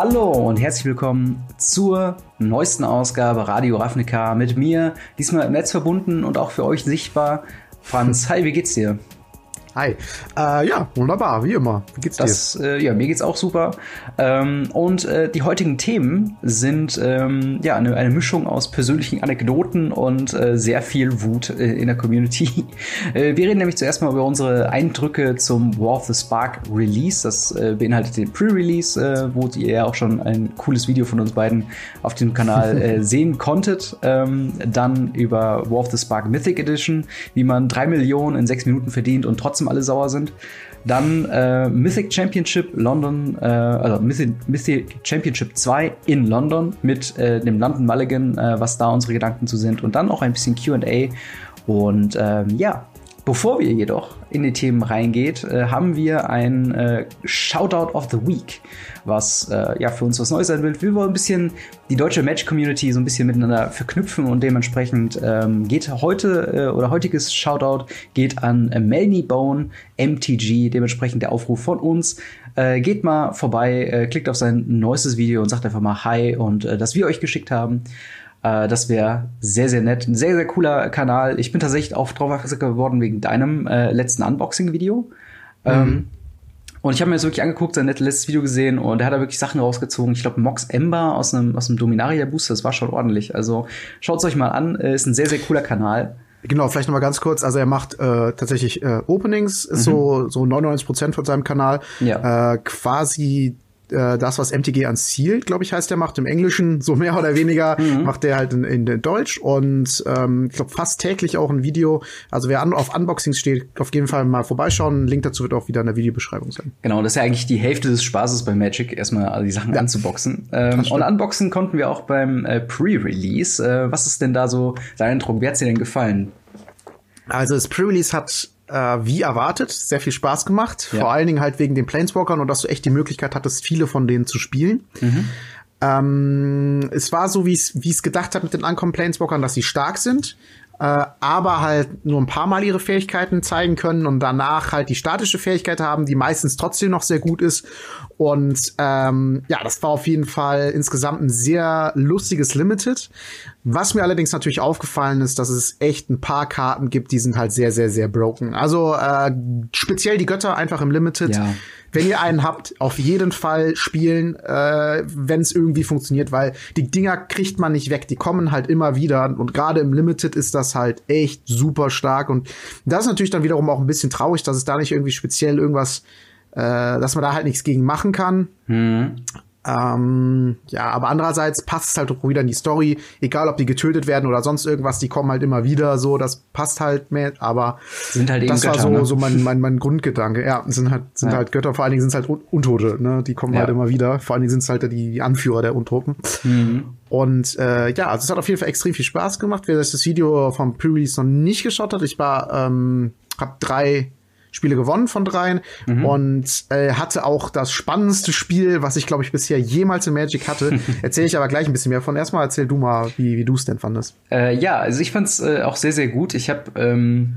Hallo und herzlich willkommen zur neuesten Ausgabe Radio Ravnica mit mir, diesmal im Netz verbunden und auch für euch sichtbar. Franz, hi, wie geht's dir? Hi. Äh, ja, wunderbar, wie immer. Wie geht's dir? Das, äh, ja, mir geht's auch super. Ähm, und äh, die heutigen Themen sind ähm, ja eine, eine, Mischung aus persönlichen Anekdoten und äh, sehr viel Wut äh, in der Community. Äh, wir reden nämlich zuerst mal über unsere Eindrücke zum War of the Spark Release. Das beinhaltet den Pre-Release, wo ihr ja auch schon ein cooles Video von uns beiden auf dem Kanal sehen konntet. Ähm, dann über War of the Spark Mythic Edition, wie man drei Millionen in sechs Minuten verdient und trotzdem alle sauer sind. Dann äh, Mythic Championship London, äh, also Mythic, Mythic, Championship 2 in London mit äh, dem London Mulligan, äh, was da unsere Gedanken zu sind. Und dann auch ein bisschen QA. Und ähm, ja, Bevor wir jedoch in die Themen reingeht, äh, haben wir ein äh, Shoutout of the Week, was äh, ja für uns was Neues sein wird. Wir wollen ein bisschen die deutsche Match-Community so ein bisschen miteinander verknüpfen und dementsprechend ähm, geht heute äh, oder heutiges Shoutout geht an äh, Melny Bone MTG, dementsprechend der Aufruf von uns. Äh, geht mal vorbei, klickt auf sein neuestes Video und sagt einfach mal Hi und äh, dass wir euch geschickt haben. Äh, das wäre sehr, sehr nett. Ein sehr, sehr cooler Kanal. Ich bin tatsächlich auch drauf geworden wegen deinem äh, letzten Unboxing-Video. Mhm. Ähm, und ich habe mir das wirklich angeguckt, sein letztes Video gesehen und er hat da wirklich Sachen rausgezogen. Ich glaube, Mox Ember aus einem, aus einem Dominaria Booster, das war schon ordentlich. Also schaut es euch mal an, äh, ist ein sehr, sehr cooler Kanal. Genau, vielleicht noch mal ganz kurz. Also er macht äh, tatsächlich äh, Openings, ist mhm. so so 99 Prozent von seinem Kanal. Ja. Äh, quasi äh, das, was MTG Unsealed, glaube ich, heißt der, macht im Englischen, so mehr oder weniger, mhm. macht der halt in, in, Deutsch und ähm, ich glaube fast täglich auch ein Video. Also wer an, auf Unboxings steht, auf jeden Fall mal vorbeischauen. Ein Link dazu wird auch wieder in der Videobeschreibung sein. Genau, das ist ja eigentlich die Hälfte des Spaßes bei Magic, erstmal die Sachen ja. anzuboxen. Ähm, und unboxen konnten wir auch beim äh, Pre-Release. Äh, was ist denn da so dein Eindruck? Wie hat's dir denn gefallen? Also das Pre-Release hat äh, wie erwartet, sehr viel Spaß gemacht. Ja. Vor allen Dingen halt wegen den Planeswalkern und dass du echt die Möglichkeit hattest, viele von denen zu spielen. Mhm. Ähm, es war so, wie es gedacht hat mit den Ankommen Planeswalkern, dass sie stark sind, äh, aber halt nur ein paar Mal ihre Fähigkeiten zeigen können und danach halt die statische Fähigkeit haben, die meistens trotzdem noch sehr gut ist. Und ähm, ja, das war auf jeden Fall insgesamt ein sehr lustiges Limited. Was mir allerdings natürlich aufgefallen ist, dass es echt ein paar Karten gibt, die sind halt sehr, sehr, sehr broken. Also äh, speziell die Götter einfach im Limited. Ja wenn ihr einen habt, auf jeden Fall spielen, äh, wenn es irgendwie funktioniert, weil die Dinger kriegt man nicht weg, die kommen halt immer wieder und gerade im Limited ist das halt echt super stark und das ist natürlich dann wiederum auch ein bisschen traurig, dass es da nicht irgendwie speziell irgendwas, äh, dass man da halt nichts gegen machen kann. Mhm. Ähm, ja, aber andererseits passt es halt auch wieder in die Story, egal ob die getötet werden oder sonst irgendwas, die kommen halt immer wieder so, das passt halt mehr, aber sind halt das Götter, war so, ne? so mein, mein, mein Grundgedanke. Ja, sind halt, sind ja. halt Götter, vor allen Dingen sind es halt Untote, ne? Die kommen ja. halt immer wieder. Vor allen Dingen sind es halt die Anführer der Untruppen. Mhm. Und äh, ja, also es hat auf jeden Fall extrem viel Spaß gemacht. Wer das Video vom Pre-Release noch nicht geschaut hat, ich war, ähm, hab drei Spiele gewonnen von dreien mhm. und äh, hatte auch das spannendste Spiel, was ich glaube ich bisher jemals in Magic hatte. Erzähle ich aber gleich ein bisschen mehr von. Erstmal erzähl du mal, wie, wie du es denn fandest. Äh, ja, also ich fand's äh, auch sehr, sehr gut. Ich habe ähm,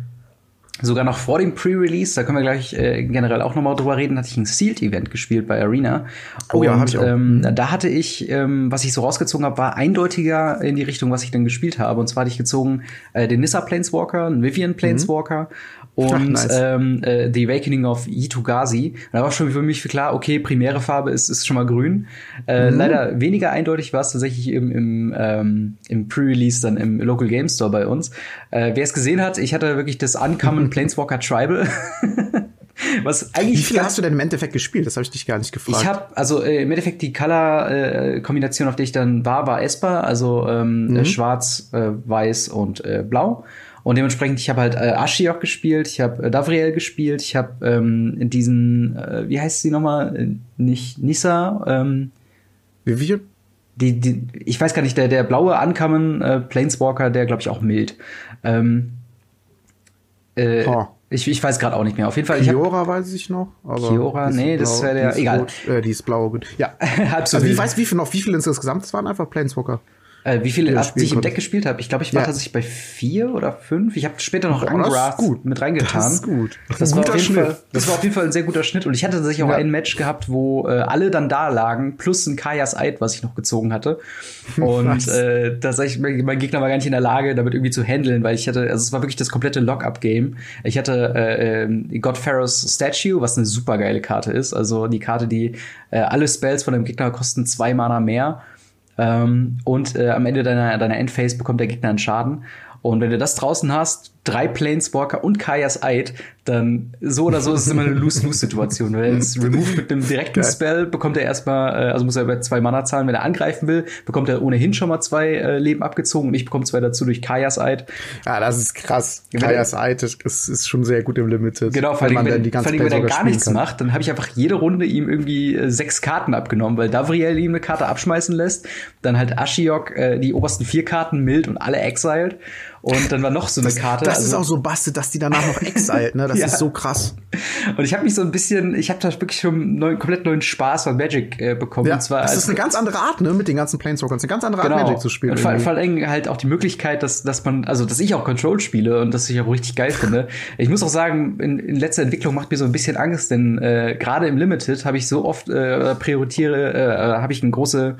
sogar noch vor dem Pre-Release, da können wir gleich äh, generell auch nochmal drüber reden, hatte ich ein Sealed-Event gespielt bei Arena. Oh und, ja, hatte ich auch. Ähm, da hatte ich, ähm, was ich so rausgezogen habe, war eindeutiger in die Richtung, was ich dann gespielt habe. Und zwar hatte ich gezogen äh, den Nissa Planeswalker, einen Vivian Planeswalker mhm und Ach, nice. ähm, äh, The Awakening of Yitugazi. Und da war schon für mich klar, okay, primäre Farbe ist, ist schon mal grün. Äh, mhm. Leider weniger eindeutig war es tatsächlich im, im, ähm, im Pre-Release dann im Local Game Store bei uns. Äh, Wer es gesehen hat, ich hatte wirklich das Uncommon Planeswalker Tribal. Was eigentlich Wie viel hast du denn im Endeffekt gespielt? Das habe ich dich gar nicht gefragt. Ich habe also äh, im Endeffekt die Color-Kombination, äh, auf die ich dann war, war Esper, also ähm, mhm. schwarz, äh, weiß und äh, blau. Und dementsprechend, ich habe halt äh, Ashiok gespielt, ich habe äh, Davriel gespielt, ich habe ähm, diesen, äh, wie heißt sie nochmal? Äh, nicht Nissa, ähm, Wie viel? Die, die, ich weiß gar nicht, der, der blaue Uncommon äh, Planeswalker, der glaube ich auch mild. Ähm, äh, oh. ich, ich weiß gerade auch nicht mehr. Auf jeden Fall. Kiora weiß ich noch. Aber Kiora, nee, das wäre der. Egal. Rot, äh, die ist blau. Ja. Halb so also, wie weiß, wie viel noch, wie viel insgesamt? Es waren einfach Planeswalker. Äh, wie viele, als ich im Deck gespielt habe? Ich glaube, ich war ja. tatsächlich bei vier oder fünf. Ich habe später noch Angras mit reingetan. Das ist gut. Das, war auf jeden Fall, das war auf jeden Fall ein sehr guter Schnitt. Und ich hatte tatsächlich auch ja. ein Match gehabt, wo äh, alle dann da lagen, plus ein Kajas Eid, was ich noch gezogen hatte. Und äh, tatsächlich, mein Gegner war gar nicht in der Lage, damit irgendwie zu handeln, weil ich hatte, also es war wirklich das komplette Lock-up-Game. Ich hatte äh, äh, God Pharaoh's Statue, was eine super geile Karte ist. Also die Karte, die äh, alle Spells von dem Gegner kosten zwei Mana mehr. Ähm, und äh, am Ende deiner, deiner Endphase bekommt der Gegner einen Schaden. Und wenn du das draußen hast, drei Planeswalker und Kaya's Eid, dann so oder so ist es immer eine Lose-Lose-Situation. Weil es Remove mit einem direkten Spell bekommt er erstmal, äh, also muss er über zwei Mana zahlen, wenn er angreifen will, bekommt er ohnehin schon mal zwei äh, Leben abgezogen und ich bekomme zwei dazu durch Kaya's Eid. Ja, das ist krass. Kaya's Eid ist, ist schon sehr gut im Limited. Genau, vor allem, wenn, wenn, vor allem, wenn er gar nichts kann. macht, dann habe ich einfach jede Runde ihm irgendwie äh, sechs Karten abgenommen, weil Davriel ihm eine Karte abschmeißen lässt, dann halt Ashiok äh, die obersten vier Karten mild und alle exiled. Und dann war noch so eine Karte. Das, das also, ist auch so bastet, dass die danach noch exiled, ne? Das ja. ist so krass. Und ich habe mich so ein bisschen, ich habe da wirklich schon neuen, komplett neuen Spaß von Magic äh, bekommen. Ja, und zwar das ist eine ganz andere Art, ne, mit den ganzen Planeswalkers. Eine ganz andere Art, genau. Magic zu spielen. Und vor, vor allem halt auch die Möglichkeit, dass, dass man, also dass ich auch Control spiele und das ich auch richtig geil finde. Ich muss auch sagen, in, in letzter Entwicklung macht mir so ein bisschen Angst, denn äh, gerade im Limited habe ich so oft äh, prioritiere, äh, habe ich eine große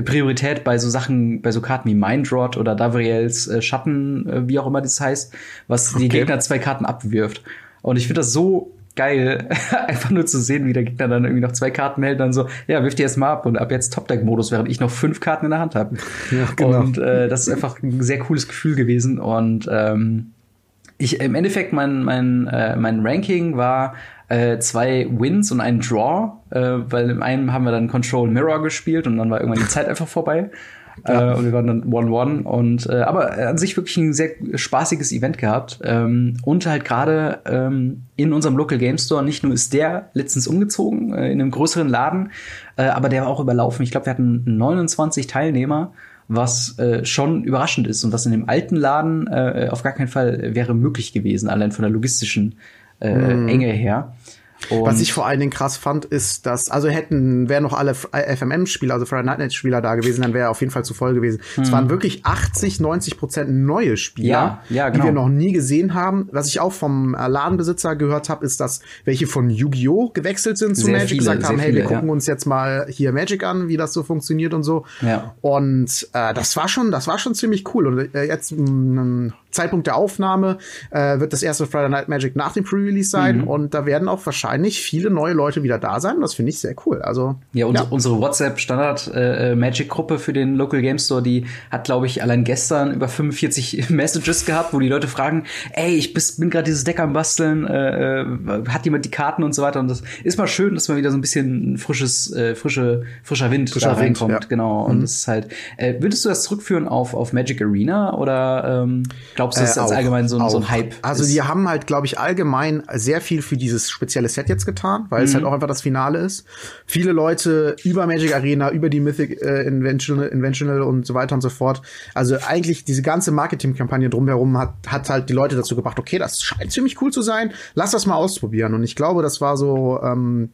Priorität bei so Sachen, bei so Karten wie Mindrot oder Davriels äh, Schatten, äh, wie auch immer das heißt, was okay. die Gegner zwei Karten abwirft. Und ich finde das so geil, einfach nur zu sehen, wie der Gegner dann irgendwie noch zwei Karten hält, dann so, ja, wirf die jetzt mal ab und ab jetzt Top-Deck-Modus, während ich noch fünf Karten in der Hand habe. Ja, genau. Und äh, das ist einfach ein sehr cooles Gefühl gewesen. Und ähm, ich im Endeffekt mein, mein, äh, mein Ranking war äh, zwei Wins und einen Draw, äh, weil im einen haben wir dann Control Mirror gespielt und dann war irgendwann die Zeit einfach vorbei. Ja. Äh, und wir waren dann 1-1 und äh, aber an sich wirklich ein sehr spaßiges Event gehabt. Ähm, und halt gerade ähm, in unserem Local Game Store, nicht nur ist der letztens umgezogen äh, in einem größeren Laden, äh, aber der war auch überlaufen. Ich glaube, wir hatten 29 Teilnehmer was äh, schon überraschend ist und was in dem alten Laden äh, auf gar keinen Fall wäre möglich gewesen, allein von der logistischen äh, mm. Enge her. Und Was ich vor allen Dingen krass fand, ist, dass, also hätten, wären noch alle FMM-Spieler, also Friday Night Night-Spieler da gewesen, dann wäre auf jeden Fall zu voll gewesen. Mhm. Es waren wirklich 80, 90 Prozent neue Spieler, ja, ja, genau. die wir noch nie gesehen haben. Was ich auch vom äh, Ladenbesitzer gehört habe, ist, dass welche von Yu-Gi-Oh! gewechselt sind zu sehr Magic, viele, gesagt haben, hey, wir gucken ja. uns jetzt mal hier Magic an, wie das so funktioniert und so. Ja. Und äh, das war schon, das war schon ziemlich cool. Und äh, jetzt mh, Zeitpunkt der Aufnahme äh, wird das erste Friday Night Magic nach dem Pre-Release sein mhm. und da werden auch wahrscheinlich viele neue Leute wieder da sein. Das finde ich sehr cool. Also ja, unsere, ja. unsere WhatsApp Standard äh, Magic Gruppe für den Local Game Store, die hat glaube ich allein gestern über 45 Messages gehabt, wo die Leute fragen, ey, ich bis, bin gerade dieses Deck am basteln, äh, äh, hat jemand die Karten und so weiter und das ist mal schön, dass mal wieder so ein bisschen frisches äh, frische frischer Wind frischer da reinkommt, Wind, ja. genau und mhm. das ist halt äh, würdest du das zurückführen auf auf Magic Arena oder ähm, Glaubst du, das ist äh, allgemein so, so, ein Hype? Also die haben halt, glaube ich, allgemein sehr viel für dieses spezielle Set jetzt getan, weil mhm. es halt auch einfach das Finale ist. Viele Leute über Magic Arena, über die Mythic äh, Inventional, Inventional und so weiter und so fort. Also eigentlich diese ganze Marketingkampagne drumherum hat, hat halt die Leute dazu gebracht, okay, das scheint ziemlich cool zu sein, lass das mal ausprobieren. Und ich glaube, das war so ähm,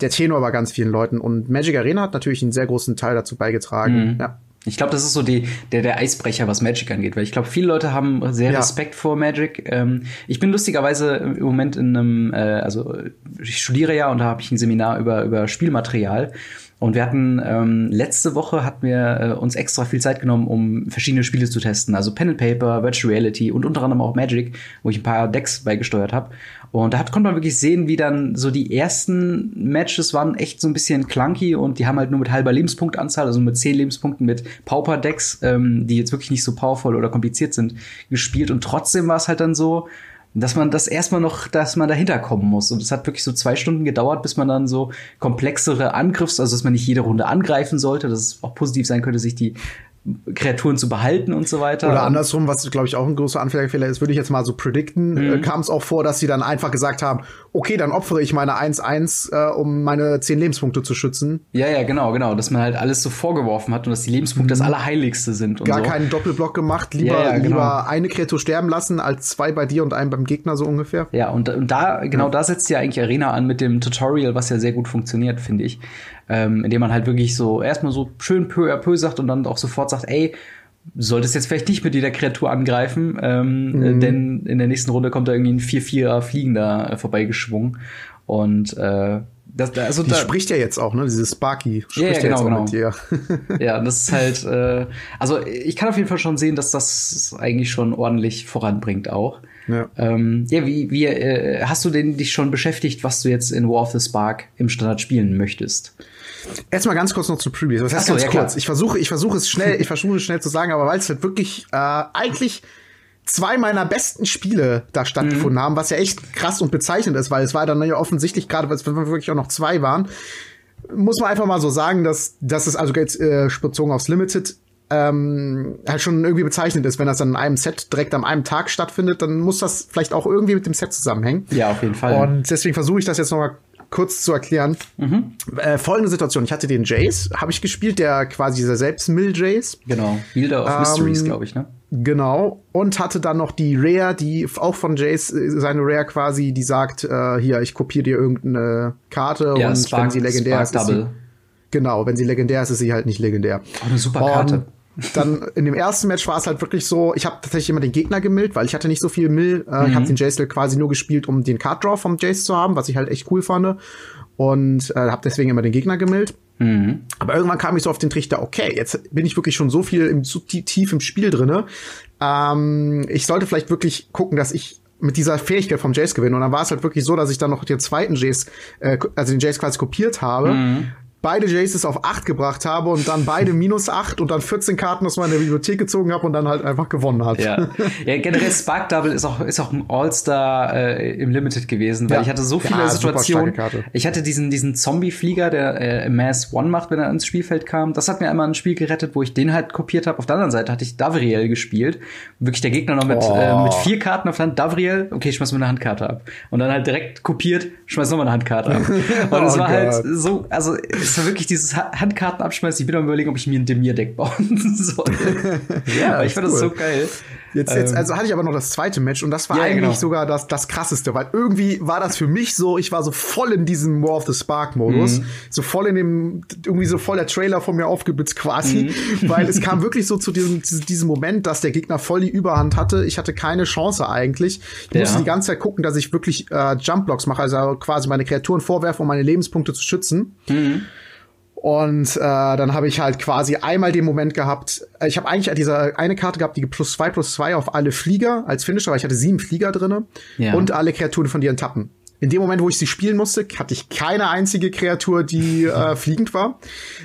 der Tenor bei ganz vielen Leuten. Und Magic Arena hat natürlich einen sehr großen Teil dazu beigetragen. Mhm. Ja. Ich glaube, das ist so die, der, der Eisbrecher, was Magic angeht, weil ich glaube, viele Leute haben sehr ja. Respekt vor Magic. Ähm, ich bin lustigerweise im Moment in einem, äh, also ich studiere ja und da habe ich ein Seminar über, über Spielmaterial. Und wir hatten ähm, letzte Woche hatten wir äh, uns extra viel Zeit genommen, um verschiedene Spiele zu testen. Also Pen and Paper, Virtual Reality und unter anderem auch Magic, wo ich ein paar Decks beigesteuert habe. Und da hat, konnte man wirklich sehen, wie dann so die ersten Matches waren echt so ein bisschen clunky und die haben halt nur mit halber Lebenspunktanzahl, also mit zehn Lebenspunkten mit Pauper-Decks, ähm, die jetzt wirklich nicht so powerful oder kompliziert sind, gespielt. Und trotzdem war es halt dann so, dass man das erstmal noch, dass man dahinter kommen muss. Und es hat wirklich so zwei Stunden gedauert, bis man dann so komplexere Angriffs, also dass man nicht jede Runde angreifen sollte, dass es auch positiv sein könnte, sich die Kreaturen zu behalten und so weiter. Oder andersrum, was glaube ich auch ein großer Anfängerfehler ist, würde ich jetzt mal so predikten, mhm. äh, kam es auch vor, dass sie dann einfach gesagt haben, okay, dann opfere ich meine 1-1, äh, um meine 10 Lebenspunkte zu schützen. Ja, ja, genau, genau, dass man halt alles so vorgeworfen hat und dass die Lebenspunkte mhm. das Allerheiligste sind. Und Gar so. keinen Doppelblock gemacht, lieber, ja, ja, genau. lieber eine Kreatur sterben lassen, als zwei bei dir und einen beim Gegner so ungefähr. Ja, und, und da, genau ja. da setzt ja eigentlich Arena an mit dem Tutorial, was ja sehr gut funktioniert, finde ich. Ähm, indem man halt wirklich so erstmal so schön peu à peu sagt und dann auch sofort sagt, ey, solltest jetzt vielleicht nicht mit jeder Kreatur angreifen, ähm, mhm. denn in der nächsten Runde kommt da irgendwie ein 4-4er Fliegender äh, vorbeigeschwungen. Und äh, das, also die da, spricht ja jetzt auch, ne? Diese Sparky spricht ja, genau, ja genau. mit dir. ja, das ist halt, äh, also ich kann auf jeden Fall schon sehen, dass das eigentlich schon ordentlich voranbringt auch. Ja, ähm, ja wie, wie äh, hast du denn dich schon beschäftigt, was du jetzt in War of the Spark im Standard spielen möchtest? Erstmal ganz kurz noch zu Previews. Was heißt so, ganz ja, kurz? Ich versuche, ich versuche es schnell, ich versuche es schnell zu sagen, aber weil es halt wirklich äh, eigentlich zwei meiner besten Spiele da stattgefunden mhm. haben, was ja echt krass und bezeichnend ist, weil es war dann ja offensichtlich, gerade weil es wirklich auch noch zwei waren, muss man einfach mal so sagen, dass, dass es also jetzt äh, bezogen aufs Limited ähm, halt schon irgendwie bezeichnend ist, wenn das dann in einem Set direkt am einem Tag stattfindet, dann muss das vielleicht auch irgendwie mit dem Set zusammenhängen. Ja, auf jeden Fall. Und deswegen versuche ich das jetzt noch mal kurz zu erklären. Mhm. Äh, folgende Situation. Ich hatte den Jace, habe ich gespielt, der quasi dieser selbst Mill Jace. Genau. Builder of ähm, Mysteries, glaube ich, ne? Genau. Und hatte dann noch die Rare, die auch von Jace, äh, seine Rare quasi, die sagt, äh, hier, ich kopiere dir irgendeine Karte ja, und Spark, wenn sie legendär Spark ist, ist sie, Genau, wenn sie legendär ist, ist sie halt nicht legendär. Oh, eine super Karte. Und dann in dem ersten Match war es halt wirklich so, ich habe tatsächlich immer den Gegner gemillt, weil ich hatte nicht so viel Mill. Äh, mhm. Ich habe den Jace quasi nur gespielt, um den Card Draw vom Jace zu haben, was ich halt echt cool fand. Und äh, habe deswegen immer den Gegner gemillt. Mhm. Aber irgendwann kam ich so auf den Trichter, okay, jetzt bin ich wirklich schon so viel im, so tief im Spiel drinne. Ähm, ich sollte vielleicht wirklich gucken, dass ich mit dieser Fähigkeit vom Jace gewinne. Und dann war es halt wirklich so, dass ich dann noch den zweiten Jace, äh, also den Jace quasi kopiert habe. Mhm beide Jaces auf 8 gebracht habe und dann beide minus 8 und dann 14 Karten aus meiner Bibliothek gezogen habe und dann halt einfach gewonnen hat. Ja, ja generell Spark Double ist auch, ist auch ein All-Star äh, im Limited gewesen, weil ja. ich hatte so viele ja, Situationen. Ich hatte diesen, diesen Zombie-Flieger, der äh, Mass One macht, wenn er ins Spielfeld kam. Das hat mir einmal ein Spiel gerettet, wo ich den halt kopiert habe. Auf der anderen Seite hatte ich Davriel gespielt. Wirklich der Gegner noch mit, oh. äh, mit vier Karten auf der Hand. Davriel, okay, ich schmeiß mir eine Handkarte ab. Und dann halt direkt kopiert, schmeiß nochmal eine Handkarte ab. Und es oh war halt Gott. halt so, also es war wirklich dieses Handkarten abschmeißen. Ich bin am überlegen, ob ich mir ein Demir-Deck bauen soll. ja, aber ich fand cool. das so geil. Jetzt, jetzt, ähm, also hatte ich aber noch das zweite Match und das war ja, eigentlich genau. sogar das, das krasseste, weil irgendwie war das für mich so, ich war so voll in diesem War of the Spark Modus, mhm. so voll in dem, irgendwie so voll der Trailer von mir aufgeblitzt quasi, mhm. weil es kam wirklich so zu diesem, diesem Moment, dass der Gegner voll die Überhand hatte. Ich hatte keine Chance eigentlich. Ich ja. musste die ganze Zeit gucken, dass ich wirklich äh, Jump Blocks mache, also quasi meine Kreaturen vorwerfe, um meine Lebenspunkte zu schützen. Mhm. Und äh, dann habe ich halt quasi einmal den Moment gehabt, äh, ich habe eigentlich diese eine Karte gehabt, die plus zwei plus zwei auf alle Flieger als Finisher, weil ich hatte sieben Flieger drinne ja. und alle Kreaturen von dir tappen in dem Moment, wo ich sie spielen musste, hatte ich keine einzige Kreatur, die äh, fliegend war.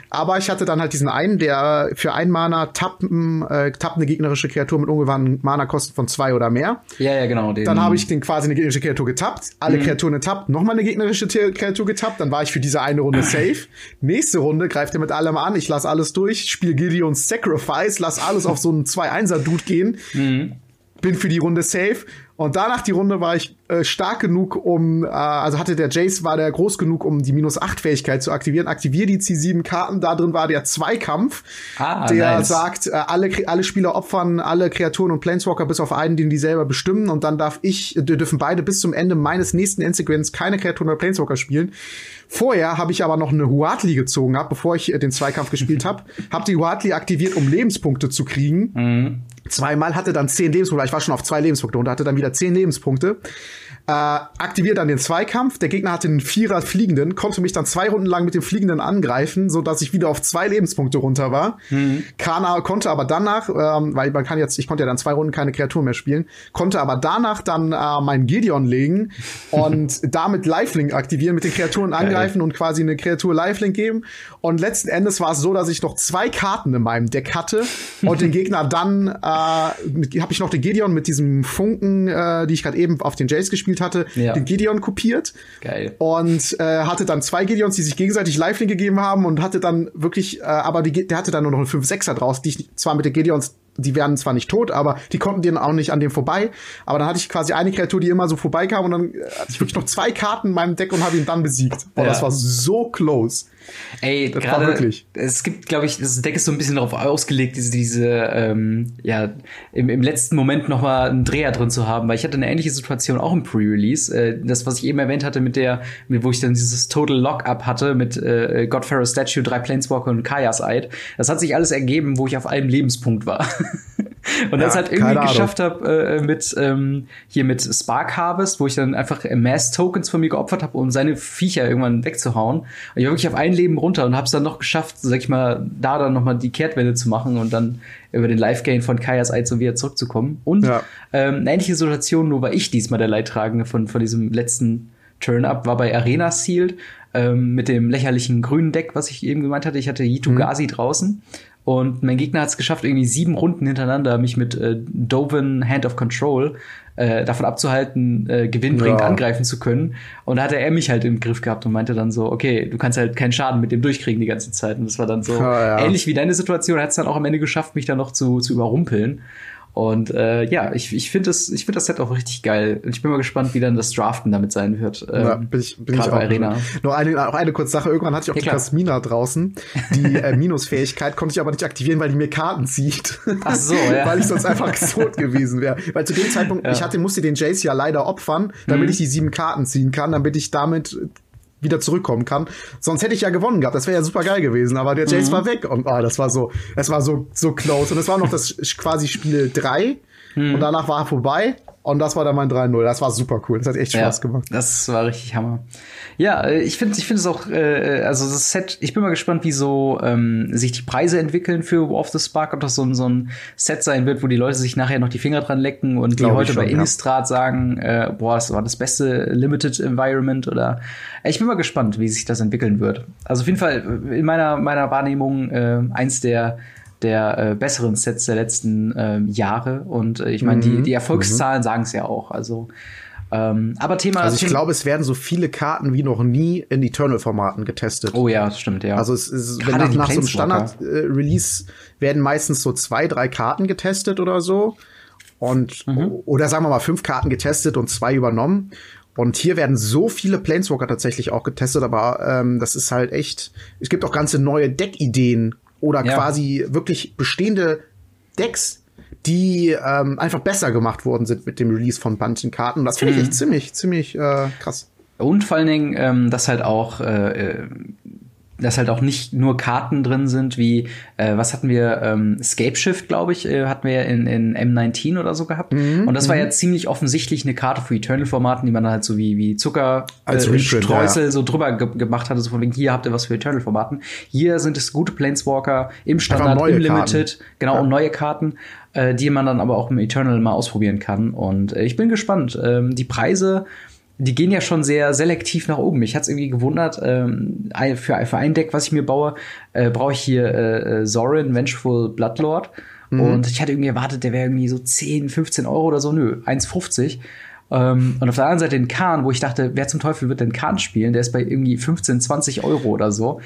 Aber ich hatte dann halt diesen einen, der für ein Mana tappen, äh, tappt eine gegnerische Kreatur mit ungefähren Mana-Kosten von zwei oder mehr. Ja, ja, genau. Den dann habe ich den quasi eine gegnerische Kreatur getappt, alle mhm. Kreaturen getappt, nochmal eine gegnerische Kreatur getappt, dann war ich für diese eine Runde safe. Nächste Runde greift er mit allem an, ich lass alles durch, spiele Gideon's Sacrifice, lass alles auf so einen 2-1er-Dude gehen. Mhm bin für die Runde safe und danach die Runde war ich äh, stark genug, um, äh, also hatte der Jace, war der groß genug, um die minus 8 Fähigkeit zu aktivieren. Aktiviere die C7 Karten, da drin war der Zweikampf, ah, der nice. sagt, äh, alle, alle Spieler opfern alle Kreaturen und Planeswalker bis auf einen, den die selber bestimmen. Und dann darf ich, dürfen beide bis zum Ende meines nächsten Endsequenz keine Kreaturen oder Planeswalker spielen. Vorher habe ich aber noch eine Huatli gezogen, hab, bevor ich äh, den Zweikampf gespielt habe. Habe die Huatli aktiviert, um Lebenspunkte zu kriegen. Mhm. Zweimal hatte dann zehn Lebenspunkte. Ich war schon auf zwei Lebenspunkte und hatte dann wieder zehn Lebenspunkte äh, aktiviert dann den Zweikampf. Der Gegner hatte einen Vierer Fliegenden, konnte mich dann zwei Runden lang mit dem Fliegenden angreifen, so dass ich wieder auf zwei Lebenspunkte runter war. Mhm. Kana konnte aber danach, ähm, weil man kann jetzt, ich konnte ja dann zwei Runden keine Kreatur mehr spielen, konnte aber danach dann äh, meinen Gideon legen und damit Lifelink aktivieren, mit den Kreaturen angreifen und quasi eine Kreatur Lifelink geben. Und letzten Endes war es so, dass ich noch zwei Karten in meinem Deck hatte und den Gegner dann äh, habe ich noch den Gideon mit diesem Funken, äh, die ich gerade eben auf den Jace gespielt gespielt hatte, ja. den Gideon kopiert. Geil. Und äh, hatte dann zwei Gideons, die sich gegenseitig Lifelink gegeben haben und hatte dann wirklich, äh, aber die, der hatte dann nur noch einen 5-6er draus, die ich zwar mit den Gideons die werden zwar nicht tot, aber die konnten dann auch nicht an dem vorbei. Aber dann hatte ich quasi eine Kreatur, die immer so vorbeikam und dann hatte ich wirklich noch zwei Karten in meinem Deck und habe ihn dann besiegt. Boah, ja. das war so close. Ey, gerade wirklich. Es gibt, glaube ich, das Deck ist so ein bisschen darauf ausgelegt, diese, diese ähm, ja, im, im letzten Moment noch mal einen Dreher drin zu haben, weil ich hatte eine ähnliche Situation auch im Pre-Release. Äh, das, was ich eben erwähnt hatte mit der, wo ich dann dieses Total Lock-up hatte mit äh, Godfarrow Statue, drei Planeswalker und Kaya's Eid. Das hat sich alles ergeben, wo ich auf einem Lebenspunkt war. und ja, das halt irgendwie geschafft habe äh, mit ähm, hier mit Spark Harvest, wo ich dann einfach Mass Tokens von mir geopfert habe, um seine Viecher irgendwann wegzuhauen. Und ich war wirklich auf ein Leben runter und habe es dann noch geschafft, sag ich mal, da dann noch mal die Kehrtwende zu machen und dann über den Live Gain von Kaya's Eid so wieder zurückzukommen. Und ja. ähm, eine ähnliche Situation, nur war ich diesmal der Leidtragende von von diesem letzten Turn-up war bei Arena Sealed ähm, mit dem lächerlichen grünen Deck, was ich eben gemeint hatte. Ich hatte Yitu mhm. Gazi draußen und mein Gegner hat es geschafft, irgendwie sieben Runden hintereinander mich mit äh, Doven Hand of Control äh, davon abzuhalten, äh, gewinnbringend ja. angreifen zu können. Und da hatte er mich halt im Griff gehabt und meinte dann so, okay, du kannst halt keinen Schaden mit dem durchkriegen die ganze Zeit. Und das war dann so ja, ja. ähnlich wie deine Situation. Er hat es dann auch am Ende geschafft, mich dann noch zu, zu überrumpeln. Und äh, ja, ich, ich finde das, ich finde das Set auch richtig geil. Und ich bin mal gespannt, wie dann das Draften damit sein wird. Ähm, ja, bin ich, bin ich auch. Arena. Nur eine, auch eine kurze Sache. Irgendwann hatte ich auch ja, die Kasmina draußen. Die äh, Minusfähigkeit konnte ich aber nicht aktivieren, weil die mir Karten zieht. Ach so, ja. weil ich sonst einfach tot gewesen wäre. Weil zu dem Zeitpunkt, ja. ich hatte, musste den Jace ja leider opfern, damit mhm. ich die sieben Karten ziehen kann, damit ich damit wieder zurückkommen kann. Sonst hätte ich ja gewonnen gehabt. Das wäre ja super geil gewesen. Aber der Jace mhm. war weg und oh, das war so, es war so, so close. Und es war noch das quasi Spiel drei mhm. und danach war er vorbei. Und das war dann mein 3-0. Das war super cool. Das hat echt Spaß ja, gemacht. Das war richtig Hammer. Ja, äh, ich finde ich finde es auch, äh, also das Set, ich bin mal gespannt, wie so ähm, sich die Preise entwickeln für War of the Spark, ob das so, so ein Set sein wird, wo die Leute sich nachher noch die Finger dran lecken und wie heute schon, bei Innistrad ja. sagen, äh, boah, das war das beste Limited Environment oder äh, ich bin mal gespannt, wie sich das entwickeln wird. Also auf jeden Fall in meiner, meiner Wahrnehmung äh, eins der der äh, besseren Sets der letzten äh, Jahre. Und äh, ich meine, mhm. die, die Erfolgszahlen mhm. sagen es ja auch. Also ähm, aber Thema. Also ich Thema glaube, es werden so viele Karten wie noch nie in Eternal-Formaten getestet. Oh ja, das stimmt, ja. Also es ist, wenn nach, nach so einem Standard-Release äh, werden meistens so zwei, drei Karten getestet oder so. Und mhm. oder sagen wir mal fünf Karten getestet und zwei übernommen. Und hier werden so viele Planeswalker tatsächlich auch getestet, aber ähm, das ist halt echt. Es gibt auch ganze neue Deckideen oder ja. quasi wirklich bestehende Decks, die ähm, einfach besser gemacht worden sind mit dem Release von manchen Karten. Und das finde ich echt mhm. ziemlich, ziemlich äh, krass. Und vor allen Dingen, ähm, dass halt auch äh, äh dass halt auch nicht nur Karten drin sind, wie, äh, was hatten wir, ähm, Scape Shift, glaube ich, äh, hatten wir in, in M19 oder so gehabt. Mhm, und das war ja mhm. ziemlich offensichtlich eine Karte für Eternal-Formaten, die man halt so wie, wie Zucker, Als äh, Streusel ja. so drüber ge gemacht hatte, so von wegen, hier habt ihr was für Eternal-Formaten. Hier sind es gute Planeswalker im Standard, im Limited, Karten. genau, ja. und neue Karten, äh, die man dann aber auch im Eternal mal ausprobieren kann. Und äh, ich bin gespannt. Ähm, die Preise, die gehen ja schon sehr selektiv nach oben. Mich hat's irgendwie gewundert, ähm, für, für ein Deck, was ich mir baue, äh, brauche ich hier äh, äh Zorin, Vengeful Bloodlord. Mhm. Und ich hatte irgendwie erwartet, der wäre irgendwie so 10, 15 Euro oder so. Nö, 1,50. Ähm, und auf der anderen Seite den Kahn, wo ich dachte, wer zum Teufel wird denn Kahn spielen? Der ist bei irgendwie 15, 20 Euro oder so.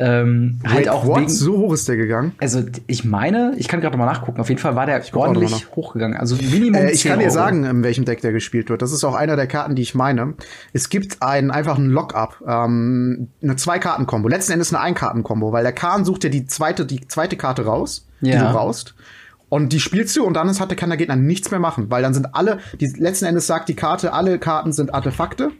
Ähm, Wait, halt auch what? wegen, so hoch ist der gegangen? Also ich meine, ich kann gerade mal nachgucken. Auf jeden Fall war der ordentlich hochgegangen. Also Minimum äh, Ich kann dir sagen, in welchem Deck der gespielt wird. Das ist auch einer der Karten, die ich meine. Es gibt einen einfachen Lock-up, ähm, eine Zwei-Karten-Kombo. Letzten Endes eine Ein-Karten-Kombo, weil der Kahn sucht dir die zweite, die zweite Karte raus, ja. die du brauchst. Und die spielst du und dann ist, hat der, kann der Gegner nichts mehr machen, weil dann sind alle, die letzten Endes sagt die Karte, alle Karten sind Artefakte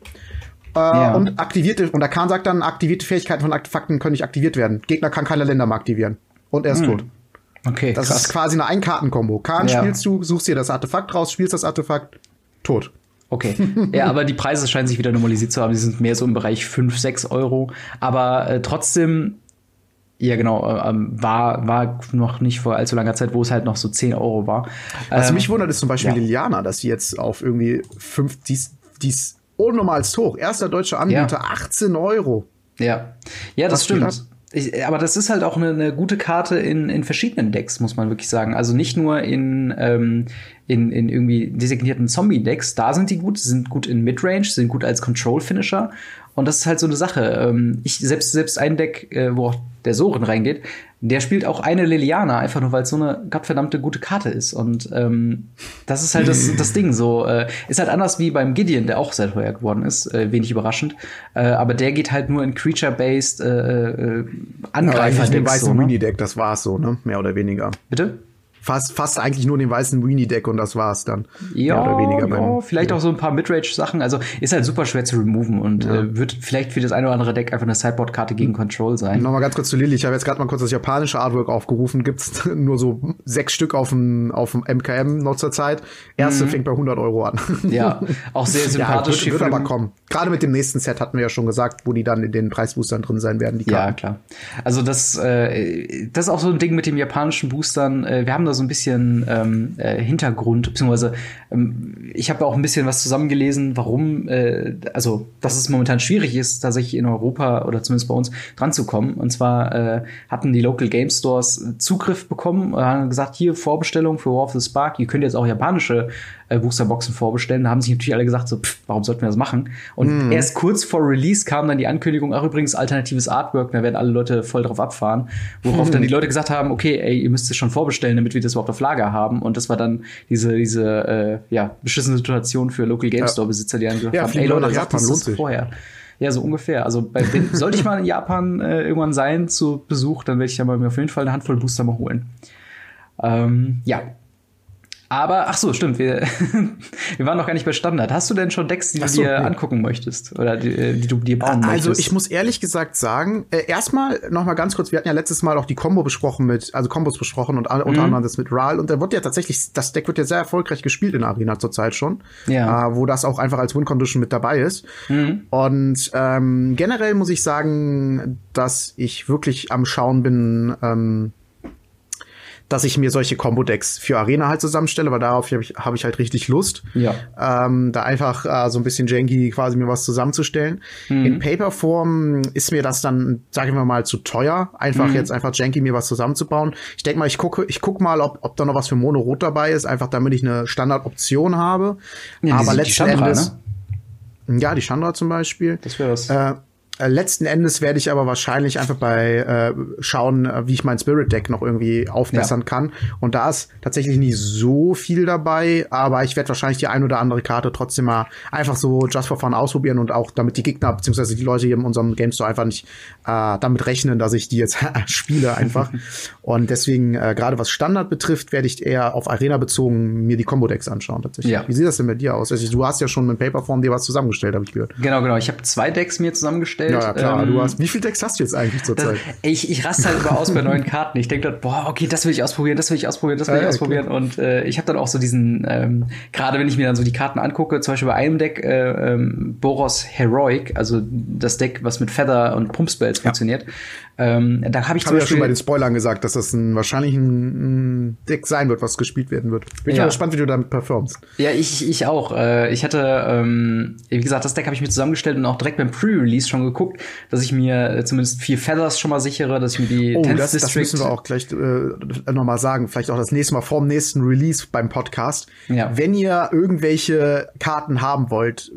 äh, ja. Und aktivierte, und der Khan sagt dann, aktivierte Fähigkeiten von Artefakten können nicht aktiviert werden. Gegner kann keine Länder mehr aktivieren. Und er ist hm. tot. Okay. Das krass. ist quasi eine Einkartenkombo. Khan ja. spielst du, suchst dir das Artefakt raus, spielst das Artefakt, tot. Okay. Ja, aber die Preise scheinen sich wieder normalisiert zu haben. Die sind mehr so im Bereich 5, 6 Euro. Aber äh, trotzdem, ja genau, äh, ähm, war, war noch nicht vor allzu langer Zeit, wo es halt noch so 10 Euro war. Was ähm, mich wundert, ist zum Beispiel ja. Liliana, dass sie jetzt auf irgendwie 5, dies, dies unnormalst hoch. Erster deutscher Anbieter, ja. 18 Euro. Ja, ja, das Was stimmt. Ich, aber das ist halt auch eine, eine, gute Karte in, in verschiedenen Decks, muss man wirklich sagen. Also nicht nur in, ähm, in, in irgendwie designierten Zombie-Decks, da sind die gut, sie sind gut in Midrange, sind gut als Control-Finisher Und das ist halt so eine Sache. Ähm, ich selbst selbst ein Deck, äh, wo auch der Soren reingeht, der spielt auch eine Liliana, einfach nur weil es so eine gottverdammte gute Karte ist. Und ähm, das ist halt das, das Ding. So äh, ist halt anders wie beim Gideon, der auch sehr teuer geworden ist, äh, wenig überraschend. Äh, aber der geht halt nur in Creature-based äh, äh, Angreifer. Ja, den weißen so, ne? Mini-Deck, das war's so, ne? Mehr oder weniger. Bitte? Fast, fast eigentlich nur den weißen Weenie-Deck und das war's dann. Ja, oder weniger. Ja, vielleicht auch so ein paar Midrange-Sachen. Also ist halt super schwer zu removen und ja. äh, wird vielleicht für das eine oder andere Deck einfach eine Sideboard-Karte gegen Control sein. Nochmal ganz kurz zu Lilly. Ich habe jetzt gerade mal kurz das japanische Artwork aufgerufen. Gibt's nur so sechs Stück auf dem, auf dem MKM noch zur Zeit. Erste mhm. fängt bei 100 Euro an. Ja, auch sehr sympathisch. ja, wird, wird aber kommen. Gerade mit dem nächsten Set hatten wir ja schon gesagt, wo die dann in den Preisboostern drin sein werden. Die ja, klar. Also das, äh, das ist auch so ein Ding mit dem japanischen Boostern. Äh, wir haben da so ein bisschen ähm, äh, Hintergrund, beziehungsweise ähm, ich habe auch ein bisschen was zusammengelesen, warum, äh, also dass es momentan schwierig ist, tatsächlich in Europa oder zumindest bei uns dran zu kommen. Und zwar äh, hatten die Local Game Stores Zugriff bekommen, haben gesagt, hier Vorbestellung für War of the Spark, ihr könnt jetzt auch japanische äh, Boosterboxen vorbestellen. Da haben sich natürlich alle gesagt, so, pff, warum sollten wir das machen? Und mm. erst kurz vor Release kam dann die Ankündigung, ach übrigens, alternatives Artwork, da werden alle Leute voll drauf abfahren. Worauf mm. dann die Leute gesagt haben, okay, ey, ihr müsst es schon vorbestellen, damit wir das überhaupt auf Lager haben. Und das war dann diese, diese äh, ja, beschissene Situation für Local Game Store-Besitzer, die dann gesagt ja, haben, ey Leute, sagt das lohnt sich. vorher. Ja, so ungefähr. Also bei, wenn, sollte ich mal in Japan äh, irgendwann sein zu Besuch, dann werde ich ja mal mir auf jeden Fall eine Handvoll Booster mal holen. Ähm, ja, aber, ach so, stimmt, wir, wir waren noch gar nicht bei Standard. Hast du denn schon Decks, die du so, dir ja. angucken möchtest? Oder die, äh, die du dir bauen also, möchtest? Also, ich muss ehrlich gesagt sagen, äh, erstmal noch mal ganz kurz, wir hatten ja letztes Mal auch die Combo besprochen mit, also Kombos besprochen und mhm. unter anderem das mit Ral. Und da wird ja tatsächlich, das Deck wird ja sehr erfolgreich gespielt in Arena zurzeit schon. Ja. Äh, wo das auch einfach als Win-Condition mit dabei ist. Mhm. Und ähm, generell muss ich sagen, dass ich wirklich am Schauen bin, ähm, dass ich mir solche Combo-Decks für Arena halt zusammenstelle, weil darauf habe ich, hab ich halt richtig Lust. Ja. Ähm, da einfach äh, so ein bisschen janky quasi mir was zusammenzustellen. Mhm. In Paperform ist mir das dann, sagen wir mal, zu teuer, einfach mhm. jetzt einfach janky mir was zusammenzubauen. Ich denke mal, ich gucke, ich guck mal, ob, ob da noch was für Mono-Rot dabei ist, einfach damit ich eine Standard-Option habe. Ja, Aber letzten Chandra, Endes. Ne? Ja, die Chandra zum Beispiel. Das wäre was. Äh, letzten Endes werde ich aber wahrscheinlich einfach bei äh, schauen, äh, wie ich mein Spirit Deck noch irgendwie aufbessern ja. kann. Und da ist tatsächlich nicht so viel dabei, aber ich werde wahrscheinlich die ein oder andere Karte trotzdem mal einfach so just for fun ausprobieren und auch damit die Gegner bzw. die Leute hier in unserem Game Store einfach nicht äh, damit rechnen, dass ich die jetzt spiele einfach. und deswegen äh, gerade was Standard betrifft, werde ich eher auf Arena bezogen mir die Combo Decks anschauen tatsächlich. Ja. Wie sieht das denn bei dir aus? Also, du hast ja schon mit Paperform dir was zusammengestellt, habe ich gehört. Genau, genau. Ich habe zwei Decks mir zusammengestellt gestellt. Ja, klar, ähm, du hast. Wie viele Decks hast du jetzt eigentlich zurzeit? Ich, ich raste halt über aus bei neuen Karten. Ich denke dort, boah, okay, das will ich ausprobieren, das will ich ausprobieren, das will ich ja, ausprobieren. Klar. Und äh, ich habe dann auch so diesen, ähm, gerade wenn ich mir dann so die Karten angucke, zum Beispiel bei einem Deck äh, ähm, Boros Heroic, also das Deck, was mit Feather und Pumpspells ja. funktioniert. Ähm, da habe ich hab zum Beispiel ja schon bei den Spoilern gesagt, dass das ein, wahrscheinlich ein, ein Deck sein wird, was gespielt werden wird. Bin ja. ich gespannt, wie du damit performst. Ja, ich, ich auch. Äh, ich hatte, ähm, wie gesagt, das Deck habe ich mir zusammengestellt und auch direkt beim Pre-Release schon geguckt, dass ich mir äh, zumindest vier Feathers schon mal sichere, dass ich mir die oh, das, District das müssen wir auch gleich äh, noch mal sagen. Vielleicht auch das nächste Mal vorm nächsten Release beim Podcast. Ja. Wenn ihr irgendwelche Karten haben wollt,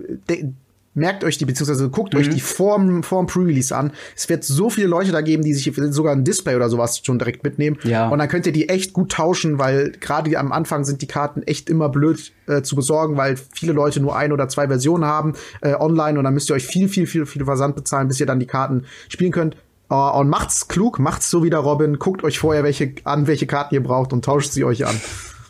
merkt euch die, beziehungsweise guckt mhm. euch die vorm, vorm Pre-Release an. Es wird so viele Leute da geben, die sich sogar ein Display oder sowas schon direkt mitnehmen. Ja. Und dann könnt ihr die echt gut tauschen, weil gerade am Anfang sind die Karten echt immer blöd äh, zu besorgen, weil viele Leute nur ein oder zwei Versionen haben äh, online und dann müsst ihr euch viel, viel, viel, viel Versand bezahlen, bis ihr dann die Karten spielen könnt. Uh, und macht's klug, macht's so wie der Robin, guckt euch vorher welche an, welche Karten ihr braucht und tauscht sie euch an.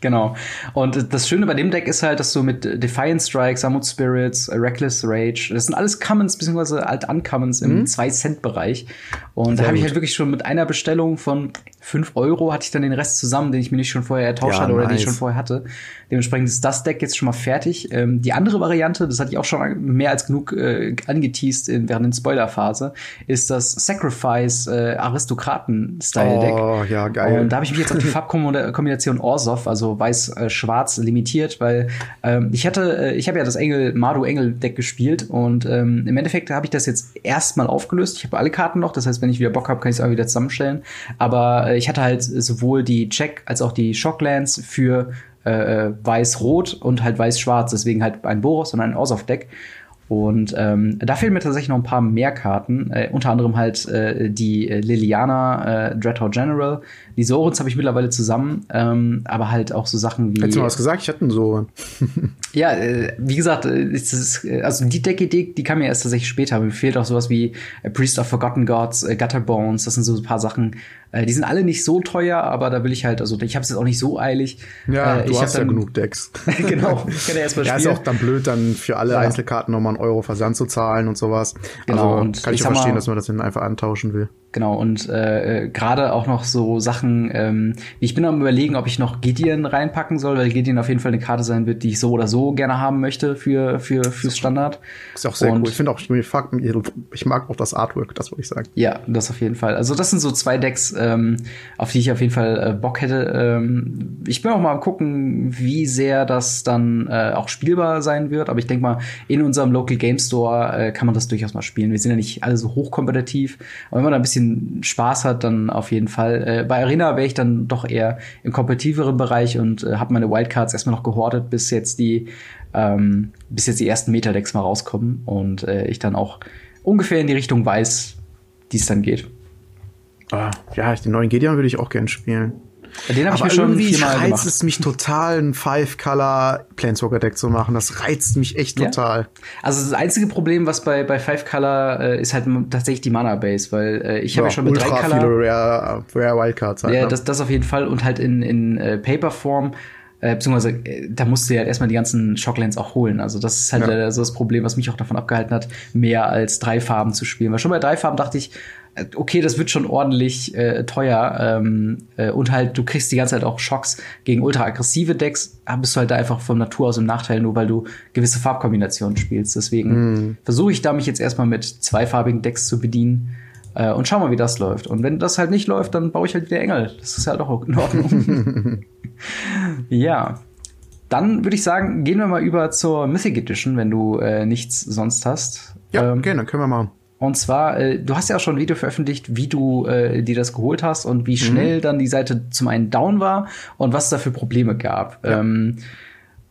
Genau. Und das Schöne bei dem Deck ist halt, dass du mit Defiant Strike, Samut Spirits, Reckless Rage, das sind alles Commons beziehungsweise alt Uncommons im 2-Cent-Bereich. Und Sehr da habe ich halt wirklich schon mit einer Bestellung von 5 Euro hatte ich dann den Rest zusammen, den ich mir nicht schon vorher ertauscht ja, hatte oder nice. den ich schon vorher hatte. Dementsprechend ist das Deck jetzt schon mal fertig. Ähm, die andere Variante, das hatte ich auch schon mehr als genug äh, angeteased in, während der Spoilerphase, ist das Sacrifice äh, Aristokraten-Style-Deck. Oh, ja, geil. Und da habe ich mich jetzt auf die Farbkombination Orsov, also weiß-schwarz, äh, limitiert, weil ähm, ich hatte, äh, ich habe ja das Engel, Madu Engel-Deck gespielt und ähm, im Endeffekt habe ich das jetzt erstmal aufgelöst. Ich habe alle Karten noch, das heißt, wenn ich wieder Bock habe, kann ich es auch wieder zusammenstellen. Aber äh, ich hatte halt sowohl die Check als auch die Shocklands für äh, äh weiß-rot und halt weiß-schwarz, deswegen halt ein Boros und ein Orsov-Deck. Und ähm, da fehlen mir tatsächlich noch ein paar mehr Karten, äh, unter anderem halt äh, die äh, Liliana äh, Dreadhorde General. Die Sorens habe ich mittlerweile zusammen, ähm, aber halt auch so Sachen wie. Hättest du mal was gesagt? Ich hatte einen Soren. ja, äh, wie gesagt, äh, ist also die Deck-Idee, die kam mir erst tatsächlich später. Mir fehlt auch sowas wie Priest of Forgotten Gods, äh, Gutter Bones, das sind so ein paar Sachen, äh, die sind alle nicht so teuer, aber da will ich halt, also ich habe es jetzt auch nicht so eilig. Ja, äh, du ich hast dann, ja genug Decks. genau, ich kann ja erstmal ja, spielen. ist auch dann blöd, dann für alle Ja. Einzelkarten nochmal einen Euro Versand zu zahlen und sowas. Genau, Also, und kann ich ich ja sag mal- verstehen, dass man das dann einfach antauschen will. Genau, und äh, äh, gerade auch noch so Sachen, ähm, ich bin am überlegen, ob ich noch Gideon reinpacken soll, weil Gideon auf jeden Fall eine Karte sein wird, die ich so oder so gerne haben möchte für, für fürs Standard. Ist auch sehr Und- cool. Ich finde auch, ich, ich mag auch das Artwork, das wollte ich sagen. Ja, das auf jeden Fall. Also das sind so zwei Decks, ähm, auf die ich auf jeden Fall äh, Bock hätte. Ähm, ich bin auch mal am gucken, wie sehr das dann äh, auch spielbar sein wird. Aber ich denke mal, in unserem Local Game Store äh, kann man das durchaus mal spielen. Wir sind ja nicht alle so hochkompetitiv. Aber wenn man da ein bisschen Spaß hat, dann auf jeden Fall. Äh, bei Arena wäre ich dann doch eher im kompetitiveren Bereich und äh, habe meine Wildcards erstmal noch gehortet, bis jetzt die ähm, bis jetzt die ersten Metadecks mal rauskommen und äh, ich dann auch ungefähr in die Richtung weiß, die es dann geht. Ah, ja, den neuen Gideon würde ich auch gern spielen. Den habe ich mir schon irgendwie viermal reizt gemacht. es mich total, ein Five-Color Planeswalker-Deck zu machen. Das reizt mich echt Ja? total. Also das einzige Problem, was bei, bei Five Color äh, ist halt tatsächlich die Mana Base, weil äh, ich habe ja, schon mit drei Color. viele Rare, Rare Wildcards halt. Ja, ne? das, das auf jeden Fall und halt in, in äh, Paperform. Äh, beziehungsweise, äh, da musst du ja erstmal die ganzen Shocklands auch holen. Also, das ist halt Ja. so das Problem, was mich auch davon abgehalten hat, mehr als drei Farben zu spielen. Weil schon bei drei Farben dachte ich, okay, das wird schon ordentlich äh, teuer. Ähm, äh, und halt, du kriegst die ganze Zeit auch Schocks gegen ultra aggressive Decks. Da bist du halt da einfach von Natur aus im Nachteil, nur weil du gewisse Farbkombinationen spielst. Deswegen versuche ich da mich jetzt erstmal mit zweifarbigen Decks zu bedienen. Äh, und schau mal, wie das läuft. Und wenn das halt nicht läuft, dann baue ich halt wieder Engel. Das ist halt auch in Ordnung. ja. Dann würde ich sagen, gehen wir mal über zur Mythic Edition, wenn du äh, nichts sonst hast. ja, Ähm, dann können wir machen. Und zwar, äh, du hast ja auch schon ein Video veröffentlicht, wie du äh, dir das geholt hast und wie schnell dann die Seite zum einen down war und was es da für Probleme gab. Ähm,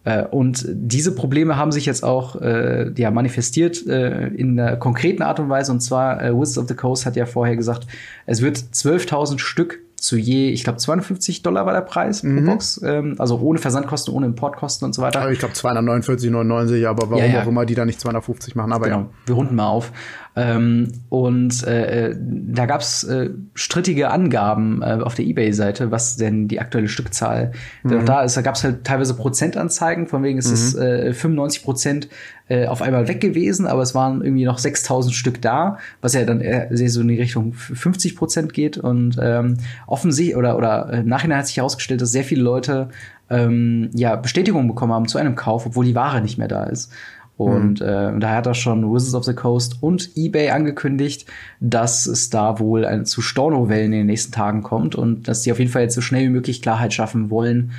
äh, und diese Probleme haben sich jetzt auch äh, ja, manifestiert äh, in einer konkreten Art und Weise. Und zwar, äh, Wizards of the Coast hat ja vorher gesagt, es wird 12.000 Stück zu je, ich glaube, 52 Dollar war der Preis pro Box. Ähm, also ohne Versandkosten, ohne Importkosten und so weiter. Ich glaube 249,99, aber warum Ja, ja. auch immer die da nicht 250 machen, aber genau, wir runden mal auf. Ähm, und äh, äh, da gab's äh, strittige Angaben äh, auf der Ebay-Seite, was denn die aktuelle Stückzahl denn auch da ist. Da gab's halt teilweise Prozentanzeigen, von wegen es ist äh, 95 Prozent äh, auf einmal weg gewesen, aber es waren irgendwie noch 6000 Stück da, was ja dann eher sehr so in die Richtung 50 Prozent geht. Und ähm, offensichtlich oder, oder äh, im Nachhinein hat sich herausgestellt, dass sehr viele Leute ähm, ja, Bestätigung bekommen haben zu einem Kauf, obwohl die Ware nicht mehr da ist. Und äh, da hat er schon Wizards of the Coast und eBay angekündigt, dass es da wohl ein, zu Stornowellen in den nächsten Tagen kommt und dass die auf jeden Fall jetzt so schnell wie möglich Klarheit schaffen wollen,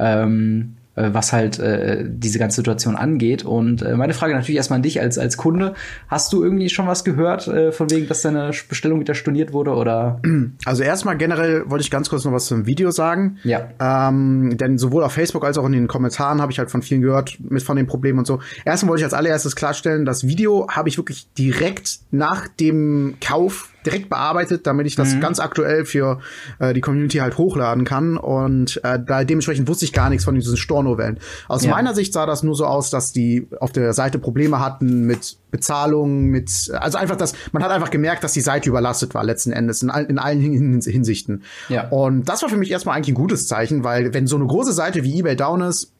ähm, äh, was halt äh, diese ganze Situation angeht. Und äh, meine Frage natürlich erstmal an dich als, als Kunde. Hast du irgendwie schon was gehört, äh, von wegen, dass deine Bestellung wieder storniert wurde oder? Also erstmal generell wollte ich ganz kurz noch was zum Video sagen. Ja. Ähm, denn sowohl auf Facebook als auch in den Kommentaren habe ich halt von vielen gehört mit von den Problemen und so. Erstmal wollte ich als allererstes klarstellen, das Video habe ich wirklich direkt nach dem Kauf direkt bearbeitet, damit ich das ganz aktuell für äh, die Community halt hochladen kann. Und äh, da dementsprechend wusste ich gar nichts von diesen Stornovellen. Aus Ja. meiner Sicht sah das nur so aus, dass die auf der Seite Probleme hatten mit Bezahlung, mit also einfach das, man hat einfach gemerkt, dass die Seite überlastet war letzten Endes in, all, in allen Hin- Hinsichten. Ja. Und das war für mich erstmal eigentlich ein gutes Zeichen, weil wenn so eine große Seite wie eBay down ist,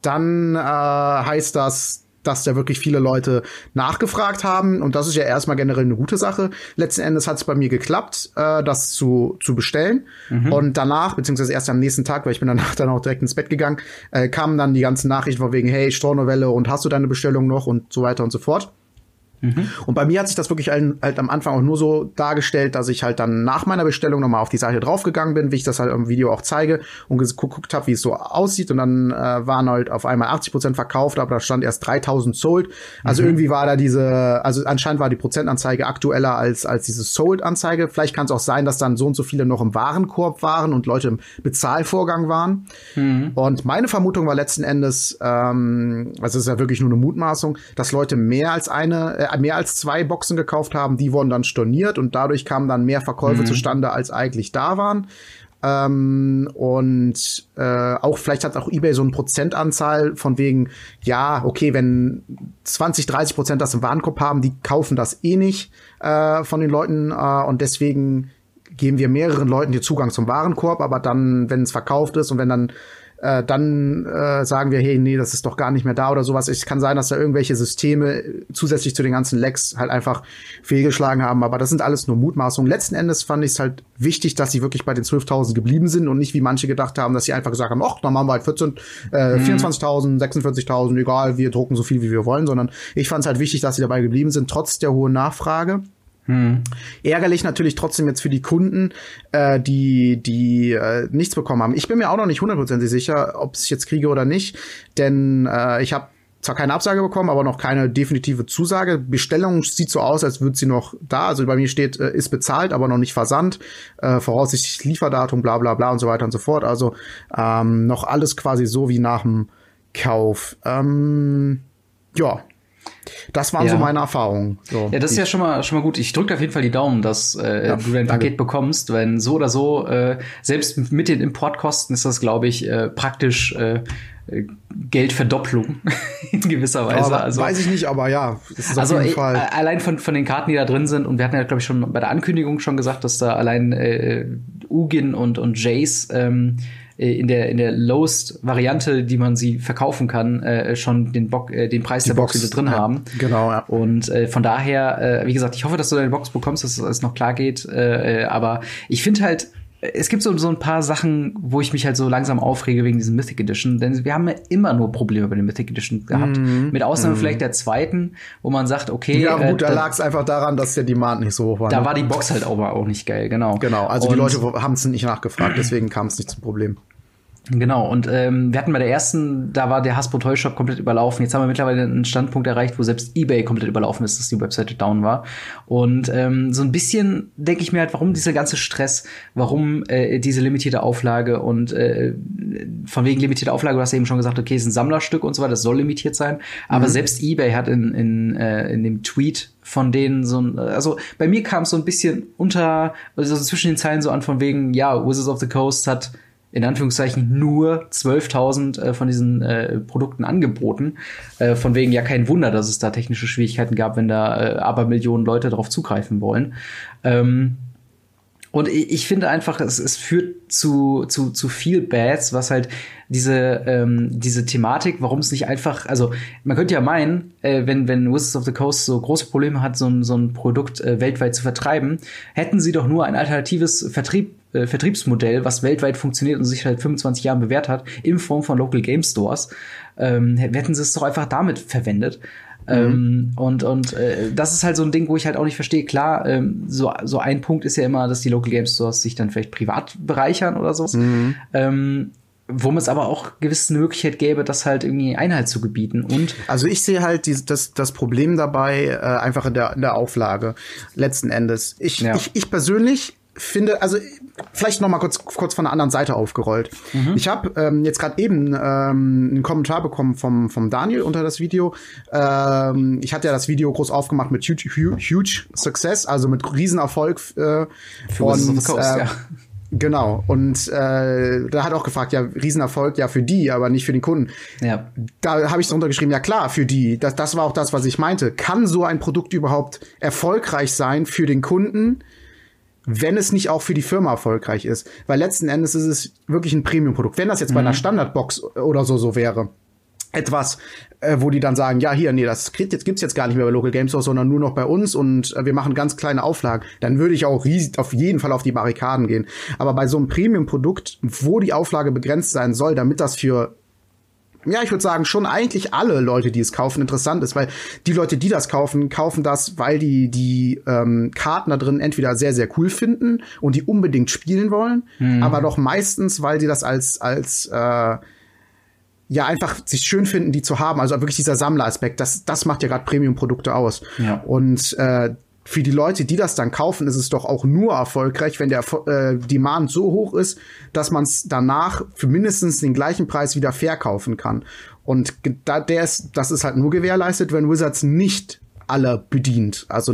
dann äh, heißt das, dass da wirklich viele Leute nachgefragt haben. Und das ist ja erstmal generell eine gute Sache. Letzten Endes hat es bei mir geklappt, äh, das zu, zu bestellen. Und danach, beziehungsweise erst am nächsten Tag, weil ich bin danach dann auch direkt ins Bett gegangen, äh, kamen dann die ganzen Nachrichten von wegen, hey, Stornovelle und hast du deine Bestellung noch und so weiter und so fort. Mhm. Und bei mir hat sich das wirklich halt, halt am Anfang auch nur so dargestellt, dass ich halt dann nach meiner Bestellung nochmal auf die Seite draufgegangen bin, wie ich das halt im Video auch zeige und geguckt habe, wie es so aussieht. Und dann äh, waren halt auf einmal 80 Prozent verkauft, aber da stand erst 3000 sold. Also mhm. irgendwie war da diese, also anscheinend war die Prozentanzeige aktueller als, als diese Sold-Anzeige. Vielleicht kann es auch sein, dass dann so und so viele noch im Warenkorb waren und Leute im Bezahlvorgang waren. Mhm. Und meine Vermutung war letzten Endes, ähm, also es ist ja wirklich nur eine Mutmaßung, dass Leute mehr als eine, äh, mehr als zwei Boxen gekauft haben, die wurden dann storniert und dadurch kamen dann mehr Verkäufe mhm. zustande, als eigentlich da waren. Ähm, und äh, auch vielleicht hat auch eBay so eine Prozentanzahl von wegen, ja, okay, wenn 20, 30 Prozent das im Warenkorb haben, die kaufen das eh nicht äh, von den Leuten äh, und deswegen geben wir mehreren Leuten den Zugang zum Warenkorb, aber dann, wenn es verkauft ist und wenn dann äh, dann äh, sagen wir, hey, nee, das ist doch gar nicht mehr da oder sowas. Es kann sein, dass da irgendwelche Systeme zusätzlich zu den ganzen Lecks halt einfach fehlgeschlagen haben, aber das sind alles nur Mutmaßungen. Letzten Endes fand ich es halt wichtig, dass sie wirklich bei den 12.000 geblieben sind und nicht wie manche gedacht haben, dass sie einfach gesagt haben, ach, dann machen wir halt 14, äh, mhm. 24.000, 46.000, egal, wir drucken so viel, wie wir wollen, sondern ich fand es halt wichtig, dass sie dabei geblieben sind, trotz der hohen Nachfrage. Hm. Ärgerlich natürlich trotzdem jetzt für die Kunden, äh, die die äh, nichts bekommen haben. Ich bin mir auch noch nicht hundertprozentig sicher, ob ich jetzt kriege oder nicht, denn äh, ich habe zwar keine Absage bekommen, aber noch keine definitive Zusage. Bestellung sieht so aus, als würde sie noch da. Also bei mir steht, äh, ist bezahlt, aber noch nicht versandt. Äh, voraussichtlich Lieferdatum, bla bla bla und so weiter und so fort. Also ähm, noch alles quasi so wie nach dem Kauf. Ähm, ja, das waren ja. so meine Erfahrungen. So, ja, das ist ja schon mal schon mal gut. Ich drücke auf jeden Fall die Daumen, dass äh, ja, du dein danke. Paket bekommst, wenn so oder so äh, selbst mit den Importkosten ist das, glaube ich, äh, praktisch äh, Geldverdopplung in gewisser Weise. Aber also weiß ich nicht, aber ja, das ist also auf jeden Fall. allein von von den Karten, die da drin sind und wir hatten ja glaube ich schon bei der Ankündigung schon gesagt, dass da allein äh, Ugin und und Jace ähm, äh, in der in der lowest Variante, die man sie verkaufen kann, äh, schon den Bock, äh, den Preis die der Box, Box drin ja, haben. Genau. Ja. Und äh, von daher, äh, wie gesagt, ich hoffe, dass du deine Box bekommst, dass es noch klar geht. Äh, äh aber ich finde halt es gibt so, so ein paar Sachen, wo ich mich halt so langsam aufrege wegen diesem Mythic Edition, denn wir haben ja immer nur Probleme bei den Mythic Edition gehabt. Mm, Mit Ausnahme mm. vielleicht der zweiten, wo man sagt, okay. Ja, gut, äh, da lag es einfach daran, dass der Demand nicht so hoch war. Da ne? war die Box halt aber auch nicht geil, genau. Genau, also Und die Leute haben es nicht nachgefragt, deswegen kam es nicht zum Problem. Genau, und ähm, wir hatten bei der ersten, da war der Hasbro Toy Shop komplett überlaufen. Jetzt haben wir mittlerweile einen Standpunkt erreicht, wo selbst eBay komplett überlaufen ist, dass die Webseite down war. Und ähm, so ein bisschen denke ich mir halt, warum dieser ganze Stress, warum äh, diese limitierte Auflage und äh, von wegen limitierte Auflage, du hast ja eben schon gesagt, okay, ist ein Sammlerstück und so weiter, das soll limitiert sein. Aber mhm. selbst eBay hat in, in, äh, in dem Tweet von denen so ein, also bei mir kam es so ein bisschen unter, also zwischen den Zeilen so an von wegen, ja, Wizards of the Coast hat in Anführungszeichen nur 12.000 äh, von diesen äh, Produkten angeboten. Äh, von wegen ja kein Wunder, dass es da technische Schwierigkeiten gab, wenn da äh, aber Millionen Leute darauf zugreifen wollen. Ähm, und ich, ich finde einfach, es, es führt zu, zu, zu viel Bads, was halt diese, ähm, diese Thematik, warum es nicht einfach, also man könnte ja meinen, äh, wenn, wenn Wizards of the Coast so große Probleme hat, so ein, so ein Produkt äh, weltweit zu vertreiben, hätten sie doch nur ein alternatives Vertrieb äh, Vertriebsmodell, was weltweit funktioniert und sich seit 25 Jahren bewährt hat, in Form von Local Game Stores, ähm, hätten sie es doch einfach damit verwendet. Mhm. Ähm, und und äh, das ist halt so ein Ding, wo ich halt auch nicht verstehe. Klar, ähm, so, so ein Punkt ist ja immer, dass die Local Game Stores sich dann vielleicht privat bereichern oder so. Mhm. Ähm, wo es aber auch gewisse Möglichkeit gäbe, das halt irgendwie Einhalt zu gebieten. Und also ich sehe halt die, das, das Problem dabei äh, einfach in der, in der Auflage letzten Endes. Ich, ja. ich, ich persönlich finde, also vielleicht noch mal kurz kurz von der anderen Seite aufgerollt. Mhm. Ich habe ähm, jetzt gerade eben ähm, einen Kommentar bekommen vom vom Daniel unter das Video. Ähm, ich hatte ja das Video groß aufgemacht mit huge, huge, huge Success, also mit Riesenerfolg äh, Für und, Coast, äh, ja. Genau. Und äh, da hat auch gefragt, ja, Riesenerfolg, ja, für die, aber nicht für den Kunden. Ja. Da habe ich drunter geschrieben, ja klar, für die. Das, das war auch das, was ich meinte. Kann so ein Produkt überhaupt erfolgreich sein für den Kunden? Wenn es nicht auch für die Firma erfolgreich ist. Weil letzten Endes ist es wirklich ein Premium-Produkt. Wenn das jetzt mhm. bei einer mhm. Standardbox oder so so wäre, etwas, äh, wo die dann sagen, ja, hier, nee, das jetzt gibt's jetzt gar nicht mehr bei Local Game Store, sondern nur noch bei uns und äh, wir machen ganz kleine Auflagen, dann würde ich auch riesig, auf jeden Fall auf die Barrikaden gehen. Aber bei so einem Premium-Produkt, wo die Auflage begrenzt sein soll, damit das für ja, ich würde sagen, schon eigentlich alle Leute, die es kaufen, interessant ist, weil die Leute, die das kaufen, kaufen das, weil die die ähm, Karten da drin entweder sehr, sehr cool finden und die unbedingt spielen wollen, mhm. aber doch meistens, weil die das als, als äh, ja einfach sich schön finden, die zu haben. Also wirklich dieser Sammleraspekt, das, das macht ja gerade Premium-Produkte aus. Ja. Und äh, für die Leute, die das dann kaufen, ist es doch auch nur erfolgreich, wenn der äh, Demand so hoch ist, dass man es danach für mindestens den gleichen Preis wieder verkaufen kann. Und da, der ist, das ist halt nur gewährleistet, wenn Wizards nicht alle bedient. Also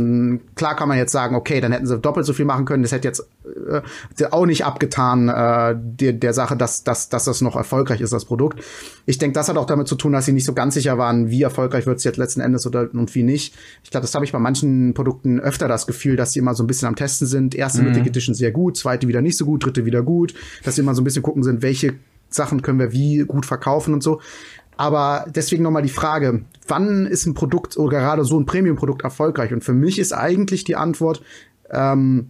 klar kann man jetzt sagen, okay, dann hätten sie doppelt so viel machen können. Das hätte jetzt äh, auch nicht abgetan äh, der, der Sache, dass, dass, dass das noch erfolgreich ist, das Produkt. Ich denke, das hat auch damit zu tun, dass sie nicht so ganz sicher waren, wie erfolgreich wird es jetzt letzten Endes oder und wie nicht. Ich glaube, das habe ich bei manchen Produkten öfter das Gefühl, dass sie immer so ein bisschen am Testen sind. Erste mhm. Mythic Edition sehr gut, zweite wieder nicht so gut, dritte wieder gut. Dass sie immer so ein bisschen gucken sind, welche Sachen können wir wie gut verkaufen und so. Aber deswegen nochmal die Frage, wann ist ein Produkt oder gerade so ein Premium-Produkt erfolgreich? Und für mich ist eigentlich die Antwort, ähm,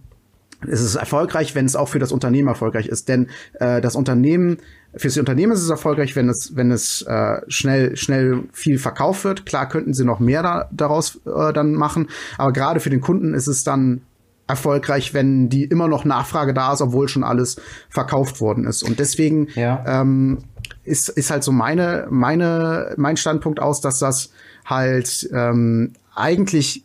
es ist erfolgreich, wenn es auch für das Unternehmen erfolgreich ist. Denn äh, das Unternehmen, für das Unternehmen ist es erfolgreich, wenn es, wenn es äh, schnell, schnell viel verkauft wird. Klar könnten sie noch mehr da, daraus äh, dann machen, aber gerade für den Kunden ist es dann erfolgreich, wenn die immer noch Nachfrage da ist, obwohl schon alles verkauft worden ist. Und deswegen ja. ähm, ist, ist halt so meine, meine, mein Standpunkt aus, dass das halt ähm, eigentlich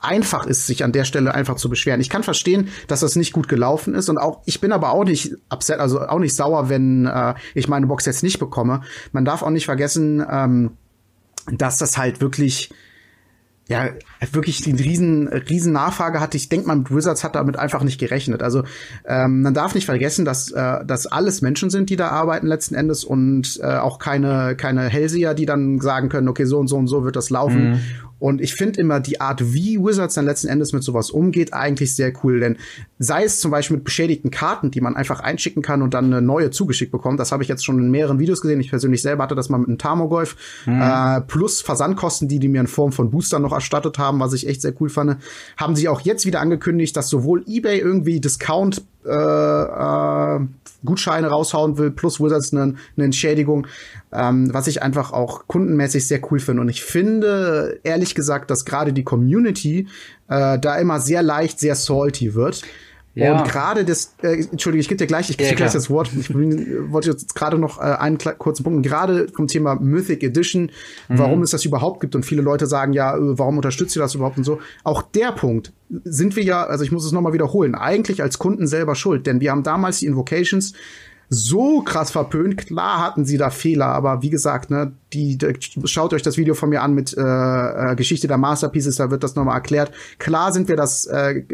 einfach ist, sich an der Stelle einfach zu beschweren. Ich kann verstehen, dass das nicht gut gelaufen ist und auch ich bin aber auch nicht upset, also auch nicht sauer, wenn äh, ich meine Box jetzt nicht bekomme. Man darf auch nicht vergessen, ähm, dass das halt wirklich ja, wirklich die riesen, riesen Nachfrage hatte. Ich denke mal, Wizards hat damit einfach nicht gerechnet. Also ähm, man darf nicht vergessen, dass äh, dass alles Menschen sind, die da arbeiten letzten Endes und äh, auch keine keine Hellseher, die dann sagen können, okay, so und so und so wird das laufen. Mhm. Und ich finde immer die Art, wie Wizards dann letzten Endes mit sowas umgeht, eigentlich sehr cool. Denn sei es zum Beispiel mit beschädigten Karten, die man einfach einschicken kann und dann eine neue zugeschickt bekommt. Das habe ich jetzt schon in mehreren Videos gesehen. Ich persönlich selber hatte das mal mit einem Tamogolf. Mhm. Äh, plus Versandkosten, die die mir in Form von Boostern noch erstattet haben, was ich echt sehr cool fand. Haben sie auch jetzt wieder angekündigt, dass sowohl eBay irgendwie Discount äh, äh, Gutscheine raushauen will, plus Wizards eine, eine Entschädigung, ähm, was ich einfach auch kundenmäßig sehr cool finde. Und ich finde, ehrlich gesagt, dass gerade die Community äh, da immer sehr leicht, sehr salty wird. Ja. Und gerade das, äh, Entschuldige, ich gebe dir gleich, ich gebe ja, dir gleich das Wort. Ich bin, wollte jetzt gerade noch äh, einen kurzen Punkt. Gerade vom Thema Mythic Edition, mhm. warum es das überhaupt gibt und viele Leute sagen ja, äh, warum unterstützt ihr das überhaupt und so. Auch der Punkt sind wir ja, also ich muss es nochmal wiederholen, eigentlich als Kunden selber schuld, denn wir haben damals die Invocations so krass verpönt. Klar hatten sie da Fehler, aber wie gesagt, ne, die, die schaut euch das Video von mir an mit äh, äh, Geschichte der Masterpieces, da wird das nochmal erklärt. Klar sind wir das, äh,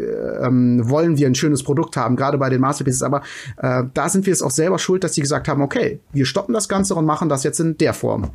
ähm, wollen wir ein schönes Produkt haben, gerade bei den Masterpieces, aber äh, da sind wir es auch selber schuld, dass sie gesagt haben, okay, wir stoppen das Ganze und machen das jetzt in der Form.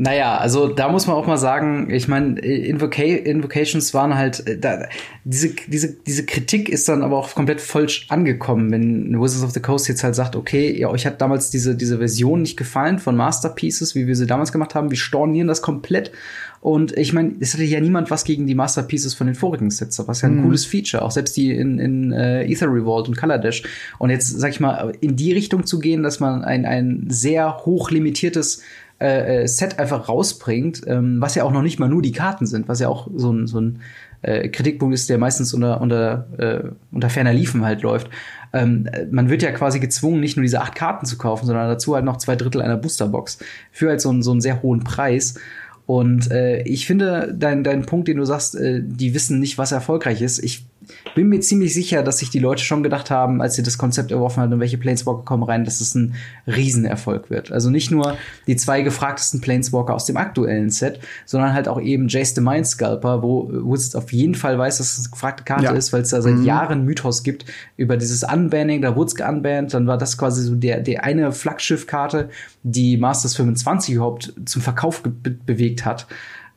Naja, also da muss man auch mal sagen, ich meine, Invoca Invocations waren halt, äh, da, diese, diese, diese Kritik ist dann aber auch komplett falsch angekommen, wenn Wizards of the Coast jetzt halt sagt, okay, ja, euch hat damals diese, diese Version nicht gefallen von Masterpieces, wie wir sie damals gemacht haben, wir stornieren das komplett. Und ich meine, es hatte ja niemand was gegen die Masterpieces von den vorigen Sets, was ja ein mhm. cooles Feature, auch selbst die in, in uh, Ether Revolt und Color Dash. Und jetzt, sag ich mal, in die Richtung zu gehen, dass man ein, ein sehr hoch limitiertes äh, äh, Set einfach rausbringt, ähm, was ja auch noch nicht mal nur die Karten sind, was ja auch so ein, so ein äh, Kritikpunkt ist, der meistens unter, unter, äh, unter ferner Liefen halt läuft. Ähm, man wird ja quasi gezwungen, nicht nur diese acht Karten zu kaufen, sondern dazu halt noch zwei Drittel einer Boosterbox für halt so, einen so einen sehr hohen Preis. Und äh, ich finde, dein, dein Punkt, den du sagst, äh, die wissen nicht, was erfolgreich ist. Ich bin mir ziemlich sicher, dass sich die Leute schon gedacht haben, als sie das Konzept erworfen haben, und welche Planeswalker kommen rein, dass es ein Riesenerfolg wird. Also nicht nur die zwei gefragtesten Planeswalker aus dem aktuellen Set, sondern halt auch eben Jace the Mind Scalper, wo Wizards auf jeden Fall weiß, dass es eine gefragte Karte ja. ist, weil es da seit mhm. Jahren Mythos gibt über dieses Unbanning, da wurde es geunbanned, dann war das quasi so der, der eine Flaggschiff-Karte, die Masters 25 überhaupt zum Verkauf be bewegt hat.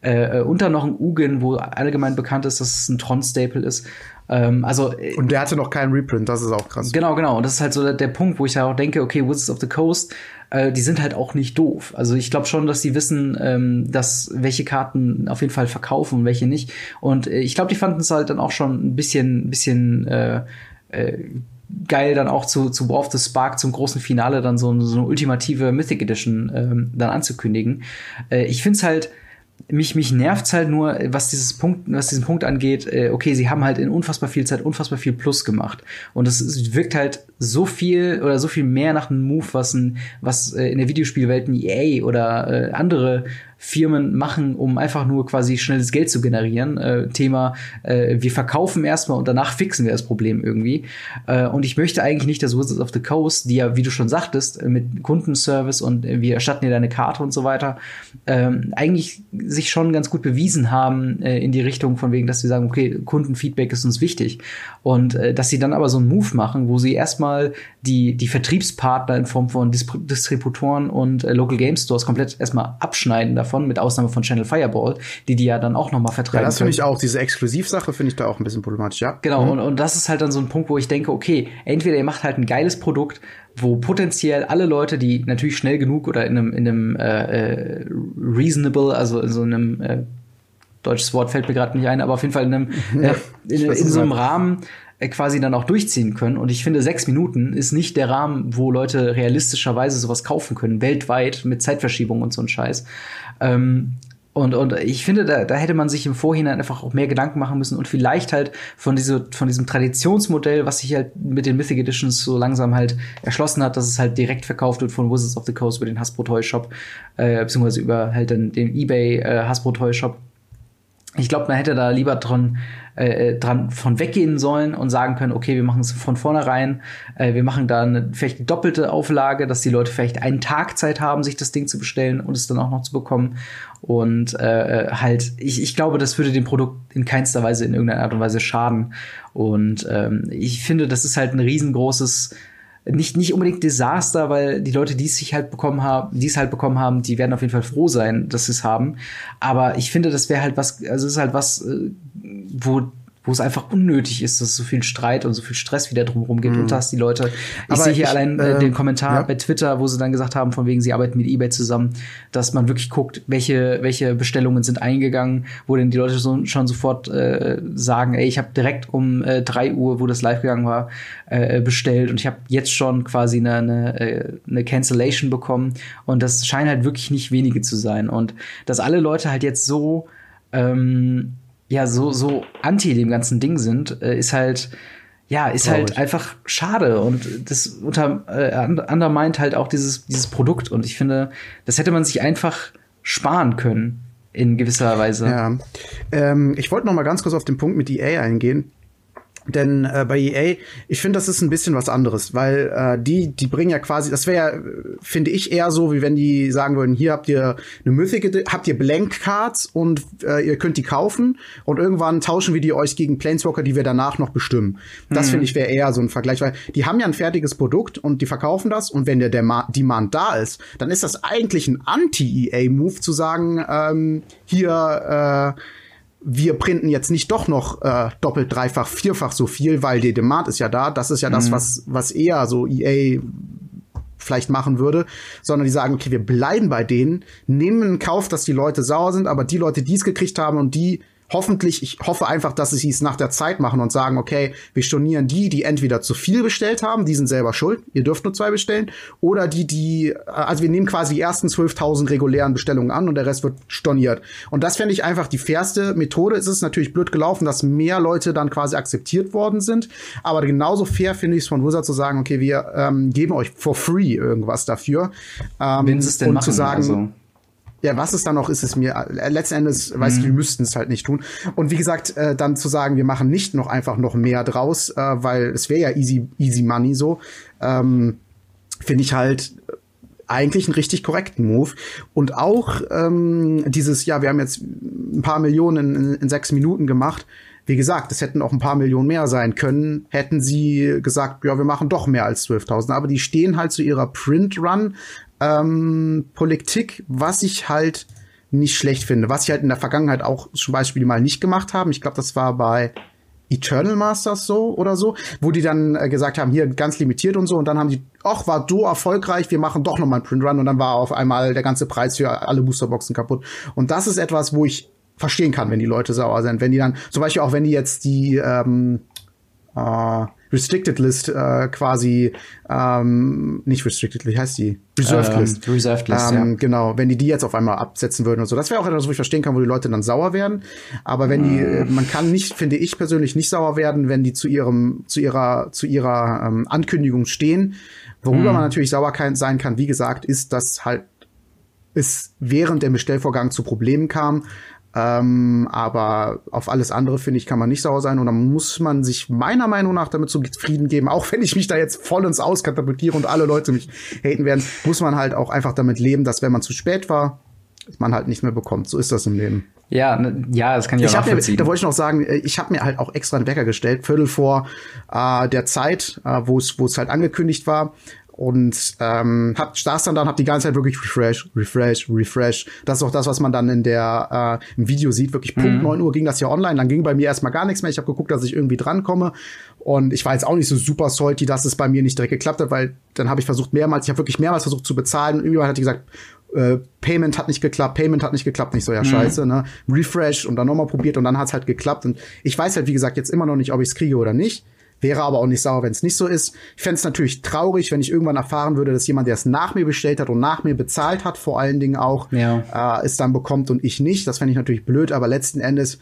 Äh, äh, und dann noch ein Ugin, wo allgemein bekannt ist, dass es ein Tron-Staple ist. Ähm, also, äh, und der hatte noch keinen Reprint, das ist auch krass. Genau, genau. Und das ist halt so der, der Punkt, wo ich ja auch denke, okay, Wizards of the Coast, äh, die sind halt auch nicht doof. Also ich glaube schon, dass sie wissen, ähm, dass welche Karten auf jeden Fall verkaufen und welche nicht. Und äh, ich glaube, die fanden es halt dann auch schon ein bisschen, bisschen äh, äh, geil, dann auch zu, zu War of the Spark zum großen Finale dann so, so eine ultimative Mythic Edition ähm, dann anzukündigen. Äh, ich find's halt, mich, mich nervt's halt nur, was dieses Punkt, was diesen Punkt angeht, äh, okay, sie haben halt in unfassbar viel Zeit unfassbar viel Plus gemacht. Und es wirkt halt so viel oder so viel mehr nach einem Move, was ein, was äh, in der Videospielwelt ein EA oder äh, andere Firmen machen, um einfach nur quasi schnelles Geld zu generieren. Äh, Thema, äh, wir verkaufen erstmal und danach fixen wir das Problem irgendwie. Äh, und ich möchte eigentlich nicht, dass Wizards of the Coast, die ja, wie du schon sagtest, mit Kundenservice und äh, wir erstatten dir deine Karte und so weiter, ähm, eigentlich sich schon ganz gut bewiesen haben äh, in die Richtung von wegen, dass sie sagen, okay, Kundenfeedback ist uns wichtig. Und äh, dass sie dann aber so einen Move machen, wo sie erstmal die, die Vertriebspartner in Form von Dis Distributoren und äh, Local Game Stores komplett erstmal abschneiden davon davon, mit Ausnahme von Channel Fireball, die die ja dann auch noch mal vertreiben. Ja, das finde ich auch, diese Exklusivsache finde ich da auch ein bisschen problematisch, ja. Genau, mhm. und, und das ist halt dann so ein Punkt, wo ich denke, okay, entweder ihr macht halt ein geiles Produkt, wo potenziell alle Leute, die natürlich schnell genug oder in einem, in einem äh, äh, reasonable, also in so einem äh, deutsches Wort fällt mir gerade nicht ein, aber auf jeden Fall in einem äh, in, in so einem Rahmen äh, quasi dann auch durchziehen können. Und ich finde, sechs Minuten ist nicht der Rahmen, wo Leute realistischerweise sowas kaufen können, weltweit mit Zeitverschiebung und so ein Scheiß. Ähm, und, und ich finde, da, da hätte man sich im Vorhinein einfach auch mehr Gedanken machen müssen und vielleicht halt von, diese, von diesem Traditionsmodell, was sich halt mit den Mythic Editions so langsam halt erschlossen hat, dass es halt direkt verkauft wird von Wizards of the Coast über den Hasbro Toy Shop, äh, beziehungsweise über halt den, den eBay äh, Hasbro Toy Shop. Ich glaube, man hätte da lieber dran äh, äh, dran von weggehen sollen und sagen können, okay, wir machen es von vornherein, äh, wir machen da eine vielleicht eine doppelte Auflage, dass die Leute vielleicht einen Tag Zeit haben, sich das Ding zu bestellen und es dann auch noch zu bekommen. Und äh, äh, halt, ich, ich glaube, das würde dem Produkt in keinster Weise in irgendeiner Art und Weise schaden. Und ähm, ich finde, das ist halt ein riesengroßes nicht, nicht unbedingt Desaster, weil die Leute, die es sich halt bekommen haben, die es halt bekommen haben, die werden auf jeden Fall froh sein, dass sie es haben. Aber ich finde, das wäre halt was, also es ist halt was, äh, wo wo es einfach unnötig ist, dass es so viel Streit und so viel Stress wieder drumherum gibt. Mhm. Und hast die Leute, ich sehe hier ich, allein äh, den Kommentar ja. bei Twitter, wo sie dann gesagt haben, von wegen, sie arbeiten mit eBay zusammen, dass man wirklich guckt, welche, welche Bestellungen sind eingegangen, wo denn die Leute so, schon sofort äh, sagen, ey, ich habe direkt um äh, 3 Uhr, wo das live gegangen war, äh, bestellt und ich habe jetzt schon quasi eine, eine, äh, eine Cancellation bekommen. Und das scheinen halt wirklich nicht wenige zu sein. Und dass alle Leute halt jetzt so ähm, ja so so anti dem ganzen Ding sind, äh, ist halt ja, ist halt einfach schade und das unter äh, undermint halt auch dieses dieses Produkt und ich finde, das hätte man sich einfach sparen können in gewisser Weise. Ja, ähm, ich wollte noch mal ganz kurz auf den Punkt mit EA eingehen. Denn äh, bei EA, ich finde, das ist ein bisschen was anderes, weil äh, die, die bringen ja quasi, das wäre, finde ich, eher so, wie wenn die sagen würden, hier habt ihr eine Mythic, habt ihr Blank Cards und äh, ihr könnt die kaufen und irgendwann tauschen wir die euch gegen Planeswalker, die wir danach noch bestimmen. Das mhm. finde ich wäre eher so ein Vergleich, weil die haben ja ein fertiges Produkt und die verkaufen das und wenn der Demand da ist, dann ist das eigentlich ein Anti-EA-Move zu sagen, ähm, hier äh, wir printen jetzt nicht doch noch äh, doppelt, dreifach, vierfach so viel, weil die Demand ist ja da. Das ist ja das, mhm. was, was eher so EA vielleicht machen würde, sondern die sagen, okay, wir bleiben bei denen, nehmen in Kauf, dass die Leute sauer sind, aber die Leute, die es gekriegt haben und die hoffentlich, ich hoffe einfach, dass sie es nach der Zeit machen und sagen, okay, wir stornieren die, die entweder zu viel bestellt haben, die sind selber schuld, ihr dürft nur zwei bestellen, oder die, die, also wir nehmen quasi die ersten 12.000 regulären Bestellungen an und der Rest wird storniert. Und das fände ich einfach die fairste Methode. Es ist natürlich blöd gelaufen, dass mehr Leute dann quasi akzeptiert worden sind, aber genauso fair finde ich es von Wizard zu sagen, okay, wir ähm, geben euch for free irgendwas dafür. Ähm, Wenn sie es denn und machen, zu sagen, also ja, was es dann noch ist, ist mir äh, letzten Endes, weiß ich, wir mhm. müssten es halt nicht tun. Und wie gesagt, äh, dann zu sagen, wir machen nicht noch einfach noch mehr draus, äh, weil es wäre ja easy, easy money so, ähm, finde ich halt eigentlich einen richtig korrekten Move. Und auch ähm, dieses, ja, wir haben jetzt ein paar Millionen in, in sechs Minuten gemacht. Wie gesagt, es hätten auch ein paar Millionen mehr sein können, hätten sie gesagt, ja, wir machen doch mehr als 12.000. Aber die stehen halt zu ihrer Print-Run ähm, Politik, was ich halt nicht schlecht finde. Was ich halt in der Vergangenheit auch zum Beispiel mal nicht gemacht haben. Ich glaube, das war bei Eternal Masters so oder so, wo die dann äh, gesagt haben, hier ganz limitiert und so und dann haben die, ach, war so erfolgreich, wir machen doch noch mal einen Print Run und dann war auf einmal der ganze Preis für alle Boosterboxen kaputt. Und das ist etwas, wo ich verstehen kann, wenn die Leute sauer sind. Wenn die dann, zum Beispiel auch wenn die jetzt die ähm, äh, Restricted List äh, quasi ähm, nicht Restricted, wie heißt die? Reserved ähm, List. Reserved List, ähm, ja. Genau, wenn die die jetzt auf einmal absetzen würden und so. Das wäre auch etwas, wo ich verstehen kann, wo die Leute dann sauer werden. Aber wenn die, äh, man kann nicht, finde ich persönlich, nicht sauer werden, wenn die zu ihrem, zu ihrer, zu ihrer ähm, Ankündigung stehen. Worüber mhm. man natürlich sauer kann, sein kann, wie gesagt, ist, dass halt es während dem Bestellvorgang zu Problemen kam. Ähm, aber auf alles andere, finde ich, kann man nicht sauer sein. Und dann muss man sich meiner Meinung nach damit zufrieden geben, auch wenn ich mich da jetzt voll ins Auskatapultiere und alle Leute mich haten werden, muss man halt auch einfach damit leben, dass wenn man zu spät war, man halt nicht mehr bekommt. So ist das im Leben. Ja, ne, ja, das kann ich, ich auch nachvollziehen. Mir, da wollte ich noch sagen, äh, ich habe mir halt auch extra einen Wecker gestellt, Viertel vor äh, der Zeit, äh, wo es wo es halt angekündigt war und ähm, hab saß dann dann hab die ganze Zeit wirklich refresh refresh refresh das ist auch das was man dann in der äh, im Video sieht wirklich Punkt mhm. 9 Uhr ging das ja online dann ging bei mir erstmal gar nichts mehr ich habe geguckt dass ich irgendwie drankomme und ich war jetzt auch nicht so super salty dass es bei mir nicht direkt geklappt hat weil dann habe ich versucht mehrmals ich habe wirklich mehrmals versucht zu bezahlen und irgendwann hat die gesagt äh, Payment hat nicht geklappt, Payment hat nicht geklappt, nicht so ja mhm. scheiße, ne? Refresh und dann nochmal probiert und dann hat's halt geklappt. Und ich weiß halt, wie gesagt, jetzt immer noch nicht, ob ich's kriege oder nicht. Wäre aber auch nicht sauer, wenn es nicht so ist. Ich fände es natürlich traurig, wenn ich irgendwann erfahren würde, dass jemand, der es nach mir bestellt hat und nach mir bezahlt hat, vor allen Dingen auch, ja. äh, es dann bekommt und ich nicht. Das fände ich natürlich blöd, aber letzten Endes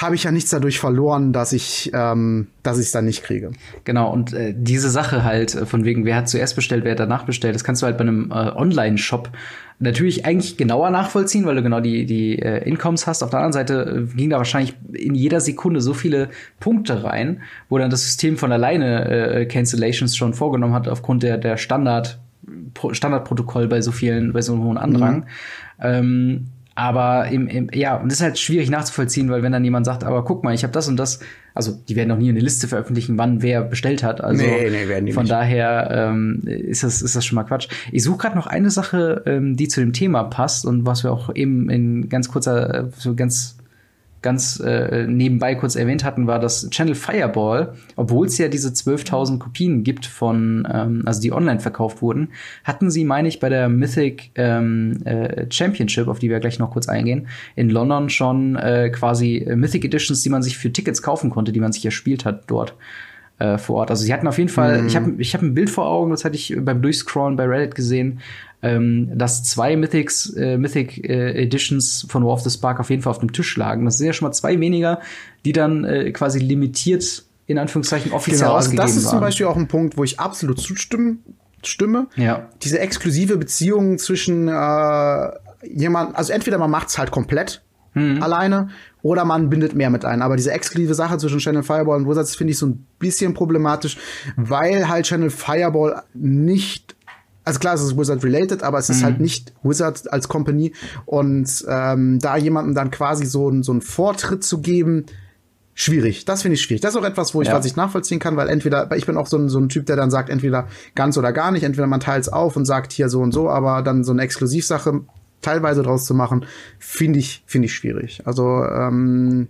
habe ich ja nichts dadurch verloren, dass ich ähm, dass ich es dann nicht kriege. Genau und äh, diese Sache halt äh, von wegen wer hat zuerst bestellt, wer hat danach bestellt, das kannst du halt bei einem äh, Online-Shop natürlich eigentlich genauer nachvollziehen, weil du genau die die äh, Incomes hast. Auf der anderen Seite äh, ging da wahrscheinlich in jeder Sekunde so viele Punkte rein, wo dann das System von alleine äh, Cancellations schon vorgenommen hat aufgrund der der Standard Standardprotokoll bei so vielen bei so einem hohen Andrang. Mhm. Ähm, aber im, im, ja, und das ist halt schwierig nachzuvollziehen, weil wenn dann jemand sagt, aber guck mal, ich habe das und das, also die werden noch nie eine Liste veröffentlichen, wann wer bestellt hat. Also nee, nee, werden die von nicht. daher ähm, ist das ist das schon mal Quatsch. Ich suche gerade noch eine Sache, ähm, die zu dem Thema passt und was wir auch eben in ganz kurzer, äh, so ganz ganz äh, nebenbei kurz erwähnt hatten, war das Channel Fireball, obwohl es ja diese 12.000 Kopien gibt von, ähm, also die online verkauft wurden, hatten sie, meine ich, bei der Mythic ähm, äh, Championship, auf die wir gleich noch kurz eingehen, in London schon äh, quasi Mythic Editions, die man sich für Tickets kaufen konnte, die man sich erspielt hat dort äh, vor Ort. Also sie hatten auf jeden Fall, mhm. ich habe ich hab ein Bild vor Augen, das hatte ich beim Durchscrollen bei Reddit gesehen, ähm, dass zwei Mythics, äh, Mythic äh, Editions von War of the Spark auf jeden Fall auf dem Tisch lagen. Das sind ja schon mal zwei weniger, die dann äh, quasi limitiert in Anführungszeichen offiziell genau, also Das ist waren. zum Beispiel auch ein Punkt, wo ich absolut zustimmen stimme. Ja. Diese exklusive Beziehung zwischen äh, jemand, also entweder man macht's halt komplett mhm. alleine oder man bindet mehr mit ein. Aber diese exklusive Sache zwischen Channel Fireball und Wizards finde ich so ein bisschen problematisch, weil halt Channel Fireball nicht also klar, es ist Wizard related, aber es ist halt mhm. halt nicht Wizard als Company. Und ähm, da jemandem dann quasi so, so einen Vortritt zu geben, schwierig. Das finde ich schwierig. Das ist auch etwas, wo ich, ja. was ich nachvollziehen kann, weil entweder, ich bin auch so ein, so ein Typ, der dann sagt, entweder ganz oder gar nicht, entweder man teilt es auf und sagt hier so und so, aber dann so eine Exklusivsache teilweise draus zu machen, finde ich, finde ich schwierig. Also, ähm,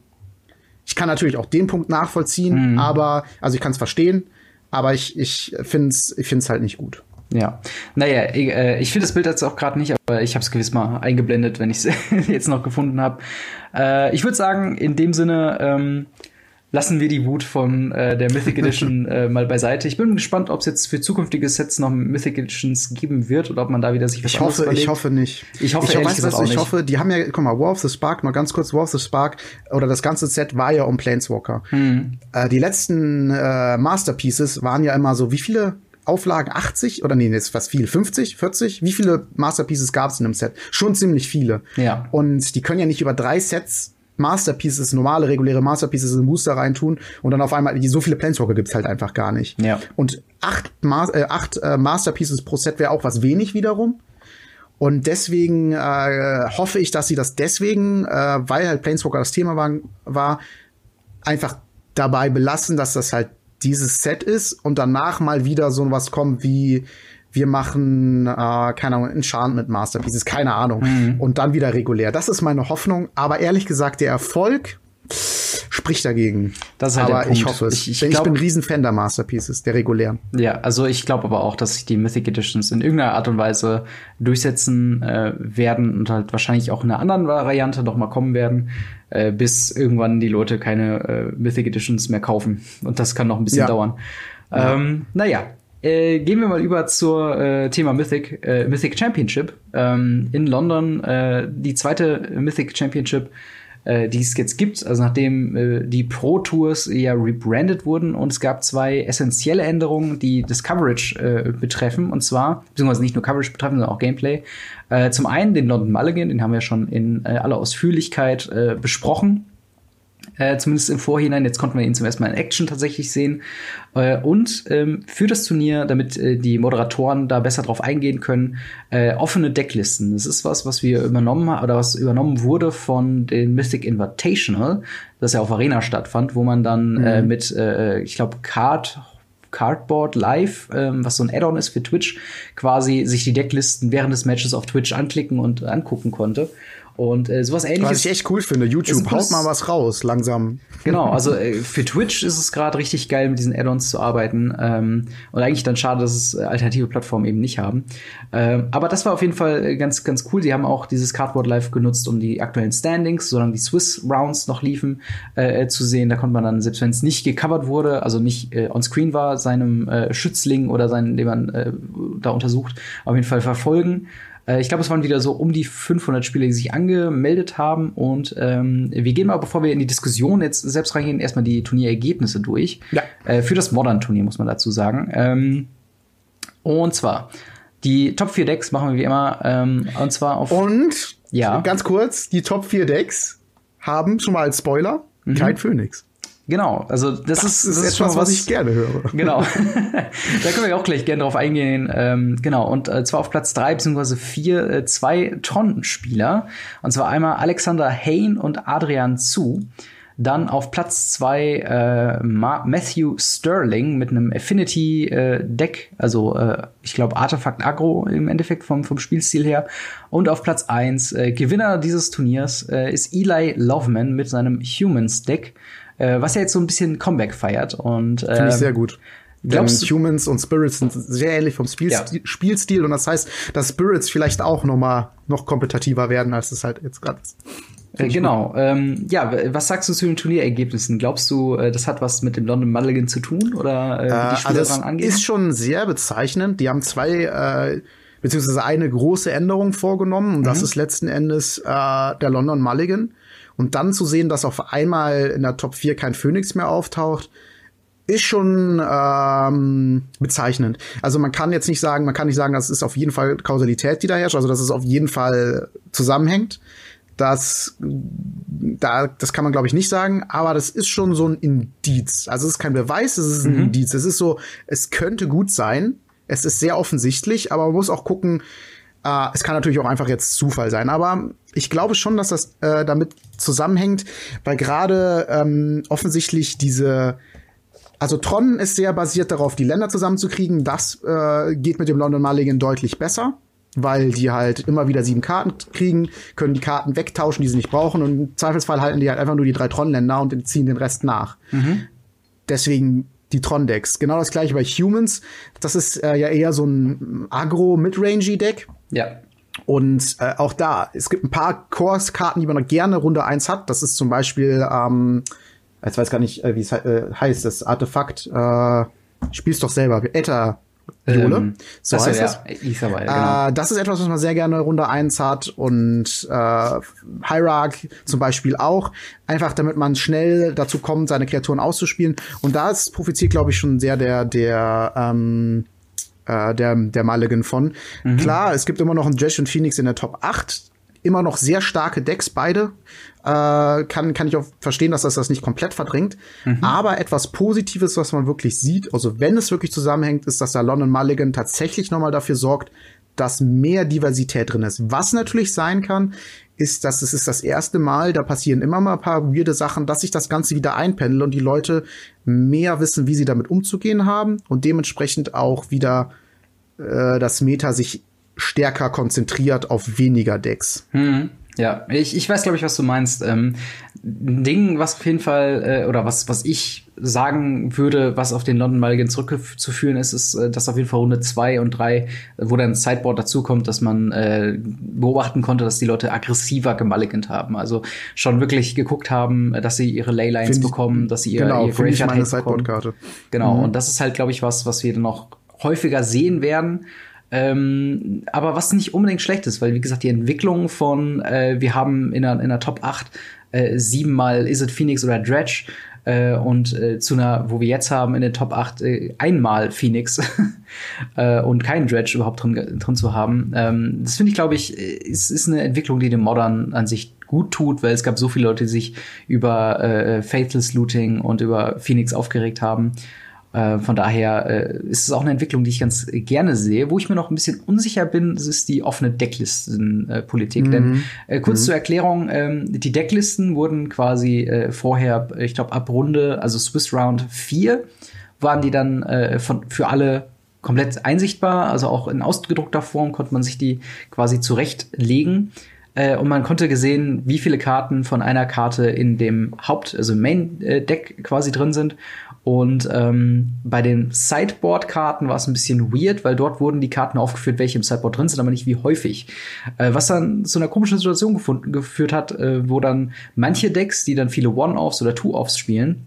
ich kann natürlich auch den Punkt nachvollziehen, mhm. aber, also ich kann es verstehen, aber ich, ich finde es ich find's halt nicht gut. Ja, naja, ich, äh, ich finde das Bild jetzt auch gerade nicht, aber ich habe es gewiss mal eingeblendet, wenn ich es jetzt noch gefunden habe. Äh, ich würde sagen, in dem Sinne ähm, lassen wir die Wut von äh, der Mythic Edition äh, mal beiseite. Ich bin gespannt, ob es jetzt für zukünftige Sets noch Mythic Editions geben wird oder ob man da wieder sich was ich hoffe, Ich hoffe nicht. Ich hoffe, ich, weiß, was, ich hoffe, die haben ja, guck mal, War of the Spark, noch ganz kurz, War of the Spark oder das ganze Set war ja um Planeswalker. Hm. Äh, die letzten äh, Masterpieces waren ja immer so, wie viele Auflagen 80 oder nee, das ist fast viel, 50, 40? Wie viele Masterpieces gab es in einem Set? Schon ziemlich viele. Ja. Und die können ja nicht über drei Sets Masterpieces, normale, reguläre Masterpieces in Booster reintun und dann auf einmal, so viele Planeswalker gibt's halt einfach gar nicht. Ja. Und acht, Ma äh, acht äh, Masterpieces pro Set wäre auch was wenig wiederum. Und deswegen äh, hoffe ich, dass sie das deswegen, äh, weil halt Planeswalker das Thema war, war einfach dabei belassen, dass das halt dieses Set ist und danach mal wieder so was kommt wie wir machen, äh, keine Ahnung, Enchantment Masterpieces, keine Ahnung. Mhm. Und dann wieder regulär. Das ist meine Hoffnung. Aber ehrlich gesagt, der Erfolg spricht dagegen. Das ist halt aber ich hoffe es. Ich, ich, Denn glaub, ich bin ein riesen Fan der Masterpieces, der regulären. Ja, also ich glaube aber auch, dass sich die Mythic Editions in irgendeiner Art und Weise durchsetzen äh, werden und halt wahrscheinlich auch in einer anderen Variante noch mal kommen werden, äh, bis irgendwann die Leute keine äh, Mythic Editions mehr kaufen. Und das kann noch ein bisschen Ja. dauern. Ja. Ähm, naja, äh, gehen wir mal über zur äh, Thema Mythic, äh, Mythic Championship ähm, in London. Äh, die zweite Mythic Championship, äh, die es jetzt gibt, also nachdem äh, die Pro Tours ja rebrandet wurden und es gab zwei essentielle Änderungen, die das Coverage äh, betreffen und zwar, beziehungsweise nicht nur Coverage betreffen, sondern auch Gameplay. Äh, zum einen den London Mulligan, den haben wir schon in äh, aller Ausführlichkeit äh, besprochen. Äh, zumindest im Vorhinein. Jetzt konnten wir ihn zum ersten Mal in Action tatsächlich sehen. Äh, und ähm, für das Turnier, damit äh, die Moderatoren da besser drauf eingehen können, äh, offene Decklisten. Das ist was, was wir übernommen haben oder was übernommen wurde von den Mystic Invitational, das ja auf Arena stattfand, wo man dann äh, mit, äh, ich glaube, Card Cardboard Live, ähm, was so ein Add-on ist für Twitch, quasi sich die Decklisten während des Matches auf Twitch anklicken und angucken konnte. Und äh, sowas ähnliches. Was ich echt cool finde. YouTube, haut mal was raus, langsam. Genau, also äh, für Twitch ist es gerade richtig geil, mit diesen Add-ons zu arbeiten. Ähm, und eigentlich dann schade, dass es äh, alternative Plattformen eben nicht haben. Ähm, aber das war auf jeden Fall äh, ganz, ganz cool. Sie haben auch dieses Cardboard Live genutzt, um die aktuellen Standings, solange die Swiss Rounds noch liefen, äh, äh, zu sehen. Da konnte man dann, selbst wenn es nicht gecovert wurde, also nicht äh, on screen war, seinem äh, Schützling oder seinen, den man äh, da untersucht, auf jeden Fall verfolgen. Äh, Ich glaube, es waren wieder so um die 500 Spieler, die sich angemeldet haben. Und ähm, wir gehen mal, bevor wir in die Diskussion jetzt selbst reingehen, erstmal die Turnierergebnisse durch. Ja. Äh, für das Modern-Turnier, muss man dazu sagen. Ähm, und zwar, die Top 4 Decks machen wir wie immer. Ähm, und zwar auf. Und Ja. ganz kurz, die Top 4 Decks haben schon mal als Spoiler kein Phoenix. Genau, also das, ist, Das ist etwas, mal was ich gerne höre. Genau. da können wir auch gleich gerne drauf eingehen. Ähm, genau. Und äh, zwar auf Platz drei beziehungsweise vier äh, zwei Tron-Spieler. Und zwar einmal Alexander Hain und Adrian Zu. Dann auf Platz zwei äh, Ma Matthew Sterling mit einem Affinity-Deck, also äh, ich glaube Artefakt Agro im Endeffekt vom, vom Spielstil her. Und auf Platz eins äh, Gewinner dieses Turniers äh, ist Eli Loveman mit seinem Humans-Deck, äh, was ja jetzt so ein bisschen Comeback feiert. Und Finde ich ähm, sehr gut. Denn glaubst du- Humans und Spirits sind sehr ähnlich vom Spielstil, Ja. Spielstil und das heißt, dass Spirits vielleicht auch noch mal noch kompetitiver werden, als es halt jetzt gerade ist. Äh, genau. Ähm, ja, was sagst du zu den Turnierergebnissen? Glaubst du, äh, das hat was mit dem London Mulligan zu tun oder äh, wie die Äh, Spieler also daran angehen? ist schon sehr bezeichnend. Die haben zwei äh, beziehungsweise eine große Änderung vorgenommen und Mhm. das ist letzten Endes äh, der London Mulligan. Und dann zu sehen, dass auf einmal in der Top 4 kein Phoenix mehr auftaucht, ist schon ähm, bezeichnend. Also man kann jetzt nicht sagen, man kann nicht sagen, das ist auf jeden Fall Kausalität, die da herrscht, also dass es auf jeden Fall zusammenhängt. Das, da, das kann man glaube ich nicht sagen, aber das ist schon so ein Indiz. Also es ist kein Beweis, es ist ein Indiz. Es ist so, es könnte gut sein. Es ist sehr offensichtlich, aber man muss auch gucken, äh, es kann natürlich auch einfach jetzt Zufall sein, aber ich glaube schon, dass das äh, damit zusammenhängt, weil gerade ähm, offensichtlich diese also Tron ist sehr basiert darauf, die Länder zusammenzukriegen. Das äh, geht mit dem London Mulligan deutlich besser, weil die halt immer wieder sieben Karten kriegen, können die Karten wegtauschen, die sie nicht brauchen und im Zweifelsfall halten die halt einfach nur die drei Tron-Länder und ziehen den Rest nach. Deswegen die Tron-Decks. Genau das gleiche bei Humans. Das ist äh, ja eher so ein Agro-Midrangy-Deck. ja. Und äh, auch da, es gibt ein paar Course-Karten, die man noch gerne Runde 1 hat. Das ist zum Beispiel, ähm, ich weiß gar nicht, äh, wie es he äh, heißt, das Artefakt, äh, spielst doch selber, Äther Jole. Ähm, so achso, heißt ja, es. Etherwire, genau. Äh, das ist etwas, was man sehr gerne Runde 1 hat und äh, Hierarch zum Beispiel auch. Einfach damit man schnell dazu kommt, seine Kreaturen auszuspielen. Und da ist profitiert, glaube ich, schon sehr der, der, ähm, äh, der, der Mulligan von. Klar, es gibt immer noch einen Jesh und Phoenix in der Top 8. Immer noch sehr starke Decks, beide. Äh, kann, kann ich auch verstehen, dass das das nicht komplett verdrängt. Aber etwas Positives, was man wirklich sieht, also wenn es wirklich zusammenhängt, ist, dass der London Mulligan tatsächlich nochmal dafür sorgt, dass mehr Diversität drin ist. Was natürlich sein kann, ist, dass es ist das erste Mal, da passieren immer mal ein paar weirde Sachen, dass sich das Ganze wieder einpendelt und die Leute mehr wissen, wie sie damit umzugehen haben und dementsprechend auch wieder äh, das Meta sich stärker konzentriert auf weniger Decks. Hm. Ja, ich, ich weiß, glaube ich, was du meinst. Ähm, ein Ding, was auf jeden Fall, äh, oder was, was ich sagen würde, was auf den London Mulligan zurückzuführen ist, ist, äh, dass auf jeden Fall Runde zwei und drei, wo dann Sideboard dazukommt, dass man äh, beobachten konnte, dass die Leute aggressiver gemulligant haben. Also schon wirklich geguckt haben, dass sie ihre Leylines find bekommen, dass sie ihr, genau, ihr Graveyard meine Sideboard-Karte. Genau, mhm. und das ist halt, glaube ich, was, was wir dann noch häufiger sehen werden. Ähm, aber was nicht unbedingt schlecht ist, weil wie gesagt, die Entwicklung von, äh, wir haben in der, in der Top 8 äh, siebenmal Is it Phoenix oder Dredge äh, und äh, zu einer, wo wir jetzt haben in der Top 8 äh, einmal Phoenix äh, und keinen Dredge überhaupt drin, drin zu haben. Ähm, das finde ich, glaube ich, ist, ist eine Entwicklung, die dem Modern an sich gut tut, weil es gab so viele Leute, die sich über äh, Faithless Looting und über Phoenix aufgeregt haben. Äh, von daher äh, ist es auch eine Entwicklung, die ich ganz gerne sehe. Wo ich mir noch ein bisschen unsicher bin, ist die offene Decklistenpolitik. Mhm. Denn äh, kurz mhm. zur Erklärung, ähm, die Decklisten wurden quasi äh, vorher, ich glaube, ab Runde, also Swiss Round 4, waren die dann äh, von, für alle komplett einsichtbar. Also auch in ausgedruckter Form konnte man sich die quasi zurechtlegen. Äh, und man konnte gesehen, wie viele Karten von einer Karte in dem Haupt, also Main Deck quasi drin sind. Und ähm, bei den Sideboard-Karten war es ein bisschen weird, weil dort wurden die Karten aufgeführt, welche im Sideboard drin sind, aber nicht wie häufig. Äh, was dann zu einer komischen Situation gefunden, geführt hat, äh, wo dann manche Decks, die dann viele One-Offs oder Two-Offs spielen,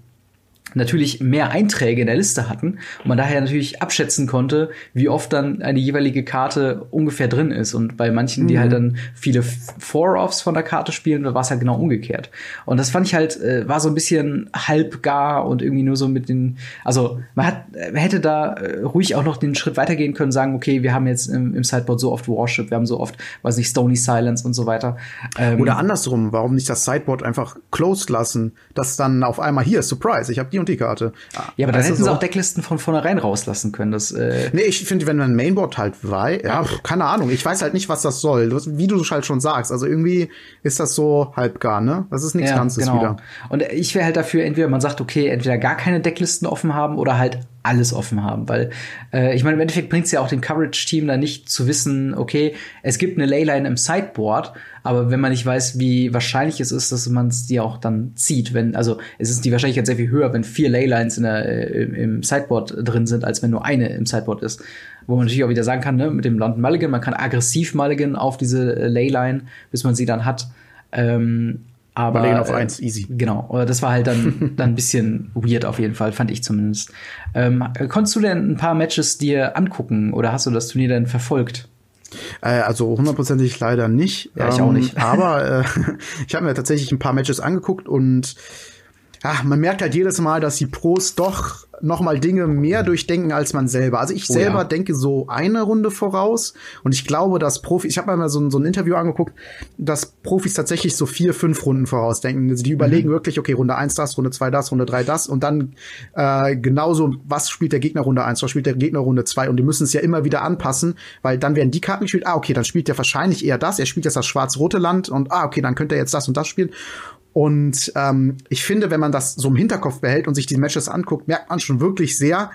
natürlich mehr Einträge in der Liste hatten und man daher natürlich abschätzen konnte, wie oft dann eine jeweilige Karte ungefähr drin ist. Und bei manchen, die halt mhm. halt dann viele Four-Offs von der Karte spielen, war es halt genau umgekehrt. Und das fand ich halt, äh, war so ein bisschen halbgar und irgendwie nur so mit den, also man hat, man hätte da äh, ruhig auch noch den Schritt weitergehen können, sagen, okay, wir haben jetzt im, im Sideboard so oft Warship, wir haben so oft, weiß nicht, Stony Silence und so weiter. Ähm, Oder andersrum, warum nicht das Sideboard einfach closed lassen, dass dann auf einmal hier, Surprise, ich habe die und die Karte. Ja, aber dann hätten sie so auch Decklisten von vornherein rauslassen können. Das, äh nee, ich finde, wenn man Mainboard halt weiß, ja, keine Ahnung, ich weiß halt nicht, was das soll. Wie du halt schon sagst, also irgendwie ist das so halbgar, ne? Das ist nichts ja, Ganzes genau. wieder. Und ich wäre halt dafür, entweder man sagt, okay, entweder gar keine Decklisten offen haben oder halt alles offen haben, weil äh, ich meine, im Endeffekt bringt es ja auch dem Coverage-Team dann nicht zu wissen, okay, es gibt eine Leyline im Sideboard, aber wenn man nicht weiß, wie wahrscheinlich es ist, dass man es die auch dann zieht, wenn, also es ist die Wahrscheinlichkeit sehr viel höher, wenn vier Leylines in der, äh, im Sideboard drin sind, als wenn nur eine im Sideboard ist. Wo man natürlich auch wieder sagen kann, ne, mit dem London Mulligan, man kann aggressiv Mulligan auf diese äh, Leyline, bis man sie dann hat. Ähm, aber Mulligan auf eins, äh, easy. Genau, oder das war halt dann, dann ein bisschen weird auf jeden Fall, fand ich zumindest. Ähm, konntest du denn ein paar Matches dir angucken oder hast du das Turnier denn verfolgt? Äh, also hundertprozentig leider nicht. Ja, ich ähm, auch nicht. aber äh, ich habe mir tatsächlich ein paar Matches angeguckt und ja, man merkt halt jedes Mal, dass die Pros doch noch mal Dinge mehr durchdenken als man selber. Also ich oh, selber ja. denke so eine Runde voraus und ich glaube, dass Profis, ich habe mir mal so, so, ein Interview angeguckt, dass Profis tatsächlich so vier, fünf Runden vorausdenken. Also die überlegen mhm. wirklich, okay, Runde eins das, Runde zwei das, Runde drei das und dann äh, genauso, was spielt der Gegner Runde eins, was spielt der Gegner Runde zwei und die müssen es ja immer wieder anpassen, weil dann werden die Karten gespielt, ah, okay, dann spielt der wahrscheinlich eher das, er spielt jetzt das schwarz-rote Land und ah, okay, dann könnte er jetzt das und das spielen und ähm, ich finde, wenn man das so im Hinterkopf behält und sich die Matches anguckt, merkt man schon wirklich sehr,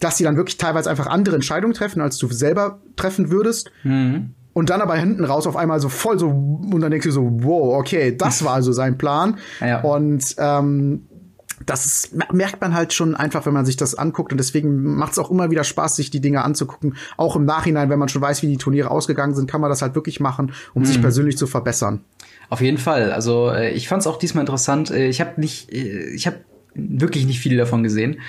dass sie dann wirklich teilweise einfach andere Entscheidungen treffen, als du selber treffen würdest. Mhm. Und dann aber hinten raus auf einmal so voll so, und dann denkst du so, wow, okay, das war also sein Plan. Ja. Und ähm, das ist, merkt man halt schon einfach, wenn man sich das anguckt. Und deswegen macht es auch immer wieder Spaß, sich die Dinge anzugucken. Auch im Nachhinein, wenn man schon weiß, wie die Turniere ausgegangen sind, kann man das halt wirklich machen, um mhm. sich persönlich zu verbessern. Auf jeden Fall. Also äh, ich fand es auch diesmal interessant. Äh, ich habe nicht, äh, ich habe wirklich nicht viele davon gesehen.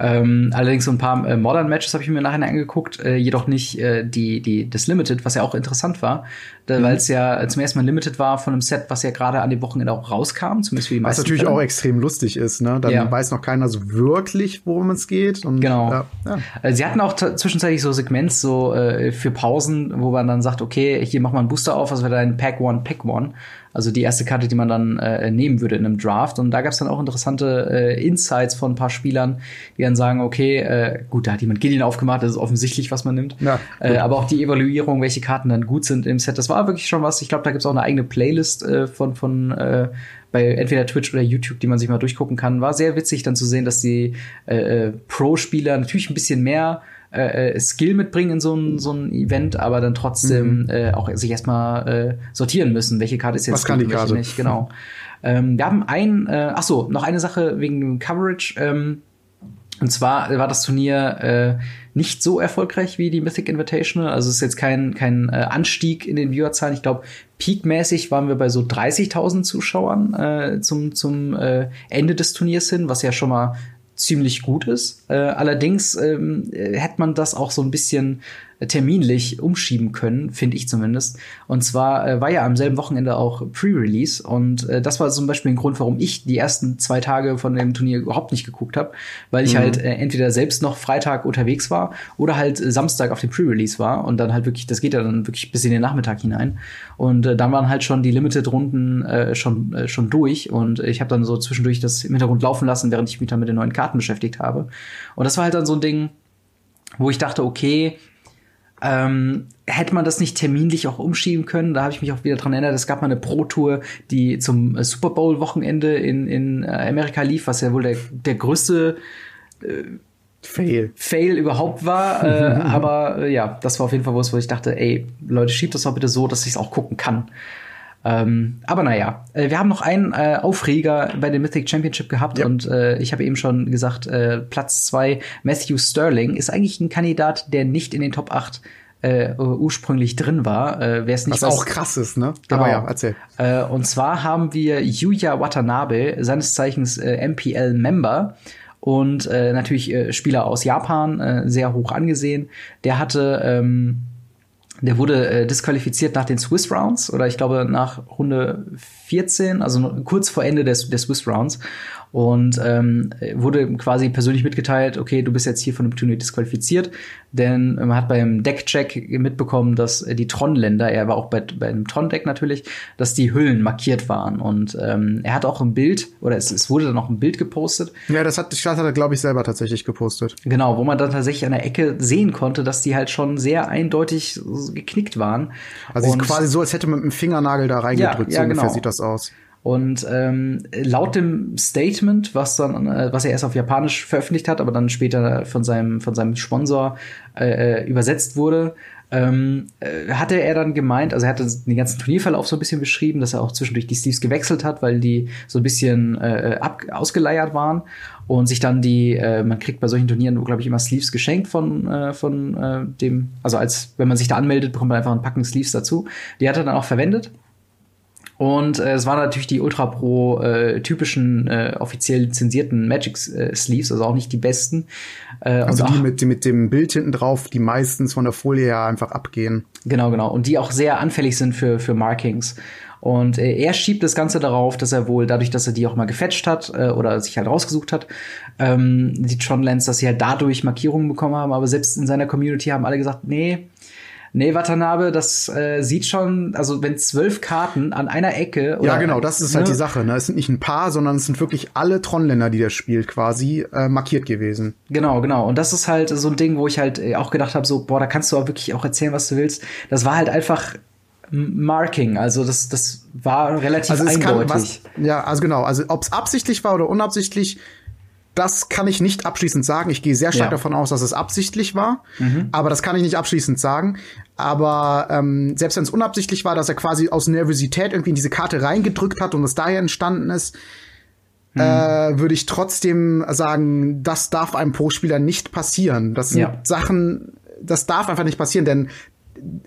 Ähm, allerdings so ein paar äh, Modern Matches habe ich mir nachher angeguckt, äh, jedoch nicht äh, die, die, das Limited, was ja auch interessant war, mhm. weil es ja zum ersten Mal Limited war von einem Set, was ja gerade an dem Wochenende auch rauskam, zumindest für die meisten. Was natürlich Fälle. auch extrem lustig ist, ne? Dann ja. weiß noch keiner so wirklich, worum es geht. Und, genau. Ja, ja. Sie hatten auch zwischenzeitlich so Segments so äh, für Pausen, wo man dann sagt, okay, hier mach mal einen Booster auf, was wäre dein Pack One, Pack One. Also die erste Karte, die man dann äh, nehmen würde in einem Draft. Und da gab es dann auch interessante äh, Insights von ein paar Spielern, die dann sagen, okay, äh, gut, da hat jemand Gideon aufgemacht, das ist offensichtlich, was man nimmt. Ja, äh, aber auch die Evaluierung, welche Karten dann gut sind im Set, das war wirklich schon was. Ich glaube, da gibt es auch eine eigene Playlist äh, von, von äh, bei entweder Twitch oder YouTube, die man sich mal durchgucken kann. War sehr witzig dann zu sehen, dass die äh, äh Pro-Spieler natürlich ein bisschen mehr äh, Skill mitbringen in so ein, so ein Event, aber dann trotzdem mhm. äh, auch sich erstmal äh, sortieren müssen, welche Karte ist jetzt Was kann die Karte? nicht, genau. Ähm, wir haben ein, äh, ach so, noch eine Sache wegen dem Coverage. Ähm, und zwar war das Turnier äh, nicht so erfolgreich wie die Mythic Invitational. Also es ist jetzt kein, kein äh, Anstieg in den Viewerzahlen. Ich glaube, peakmäßig waren wir bei so 30.000 Zuschauern äh, zum, zum äh, Ende des Turniers hin, was ja schon mal ziemlich gut ist. Äh, allerdings ähm, hätte man das auch so ein bisschen terminlich umschieben können, finde ich zumindest. Und zwar äh, war ja am selben Wochenende auch Pre-Release und äh, das war zum Beispiel ein Grund, warum ich die ersten zwei Tage von dem Turnier überhaupt nicht geguckt habe, weil ich mhm. halt äh, entweder selbst noch Freitag unterwegs war oder halt Samstag auf dem Pre-Release war und dann halt wirklich, das geht ja dann wirklich bis in den Nachmittag hinein und äh, dann waren halt schon die Limited-Runden äh, schon äh, schon durch und ich habe dann so zwischendurch das im Hintergrund laufen lassen, während ich mich dann mit den neuen Karten beschäftigt habe und das war halt dann so ein Ding, wo ich dachte, okay, ähm, hätte man das nicht terminlich auch umschieben können? Da habe ich mich auch wieder dran erinnert. Es gab mal eine Pro-Tour, die zum äh, Super Bowl-Wochenende in, in äh, Amerika lief, was ja wohl der, der größte äh, Fail. Fail überhaupt war. äh, aber äh, ja, das war auf jeden Fall was, wo ich dachte, ey, Leute, schiebt das doch bitte so, dass ich es auch gucken kann. Ähm, aber naja, äh, wir haben noch einen äh, Aufreger bei dem Mythic Championship gehabt ja. und äh, ich habe eben schon gesagt, äh, Platz zwei Matthew Sterling ist eigentlich ein Kandidat, der nicht in den Top 8 äh, ursprünglich drin war. Äh, Wer es nicht Was weiß, auch krass ist, ne? Genau. Aber ja, erzähl. Äh, und zwar haben wir Yuya Watanabe, seines Zeichens äh, MPL-Member und äh, natürlich äh, Spieler aus Japan, äh, sehr hoch angesehen. Der hatte ähm, der wurde äh, disqualifiziert nach den Swiss Rounds oder ich glaube nach Runde 14, also kurz vor Ende des, des Swiss Rounds und ähm, wurde quasi persönlich mitgeteilt, okay, du bist jetzt hier von dem Turnier disqualifiziert, denn man hat beim Deckcheck mitbekommen, dass die Tron-Länder, er war auch bei, bei einem Tron-Deck natürlich, dass die Hüllen markiert waren und ähm, er hat auch ein Bild oder es, es wurde dann auch ein Bild gepostet. Ja, das hat, das hat er glaube ich selber tatsächlich gepostet. Genau, wo man dann tatsächlich an der Ecke sehen konnte, dass die halt schon sehr eindeutig geknickt waren. Also quasi so, als hätte man mit dem Fingernagel da reingedrückt, ja, ja, so ungefähr genau. sieht das aus. Und ähm, laut dem Statement, was dann, äh, was er erst auf Japanisch veröffentlicht hat, aber dann später von seinem von seinem Sponsor äh, äh übersetzt wurde, ähm, äh, hatte er dann gemeint, also er hatte den ganzen Turnierverlauf so ein bisschen beschrieben, dass er auch zwischendurch die Steves gewechselt hat, weil die so ein bisschen äh, ab, ausgeleiert waren und sich dann die, äh, man kriegt bei solchen Turnieren, glaube ich, immer Sleeves geschenkt von, äh, von äh, dem, also als wenn man sich da anmeldet, bekommt man einfach einen Packen Sleeves dazu. Die hat er dann auch verwendet. Und äh, es waren natürlich die Ultra Pro äh, typischen äh, offiziell lizenzierten Magic äh, Sleeves, also auch nicht die besten. Äh, also die mit, mit dem Bild hinten drauf, die meistens von der Folie her einfach abgehen. Genau, genau. Und die auch sehr anfällig sind für, für Markings. Und äh, er schiebt das Ganze darauf, dass er wohl dadurch, dass er die auch mal gefetcht hat äh, oder sich halt rausgesucht hat, ähm, die Tron Lens, dass sie halt dadurch Markierungen bekommen haben. Aber selbst in seiner Community haben alle gesagt, nee, Nee, Watanabe, das äh, sieht schon, also wenn zwölf Karten an einer Ecke. Oder, ja, genau, das ist halt ne? die Sache. Ne? Es sind nicht ein paar, sondern es sind wirklich alle Tronländer, die der spielt, quasi äh, markiert gewesen. Genau, genau. Und das ist halt so ein Ding, wo ich halt äh, auch gedacht habe, so, boah, da kannst du auch wirklich auch erzählen, was du willst. Das war halt einfach Marking, also das, das war relativ also eindeutig. Was, ja, also genau, also ob es absichtlich war oder unabsichtlich, das kann ich nicht abschließend sagen. Ich gehe sehr stark ja. davon aus, dass es absichtlich war, mhm. aber das kann ich nicht abschließend sagen. Aber ähm, selbst wenn es unabsichtlich war, dass er quasi aus Nervosität irgendwie in diese Karte reingedrückt hat und es daher entstanden ist, mhm. äh, würde ich trotzdem sagen, das darf einem Pro-Spieler nicht passieren. Das sind ja. Sachen, das darf einfach nicht passieren, denn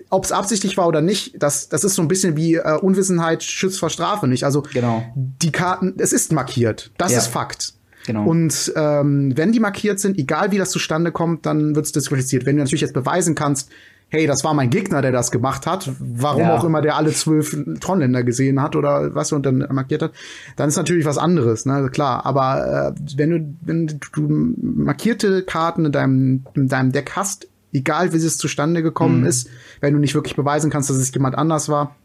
ob es absichtlich war oder nicht, das, das ist so ein bisschen wie äh, Unwissenheit schützt vor Strafe nicht. Also genau. die Karten, es ist markiert. Das ja. ist Fakt. Genau. Und ähm, wenn die markiert sind, egal wie das zustande kommt, dann wird es disqualifiziert. Wenn du natürlich jetzt beweisen kannst, hey, das war mein Gegner, der das gemacht hat, warum ja. auch immer der alle zwölf Tronländer gesehen hat oder was und dann markiert hat, dann ist natürlich was anderes, ne, klar. Aber äh, wenn du, wenn du markierte Karten in deinem, in deinem Deck hast, egal wie es zustande gekommen mhm. ist, wenn du nicht wirklich beweisen kannst, dass es jemand anders war,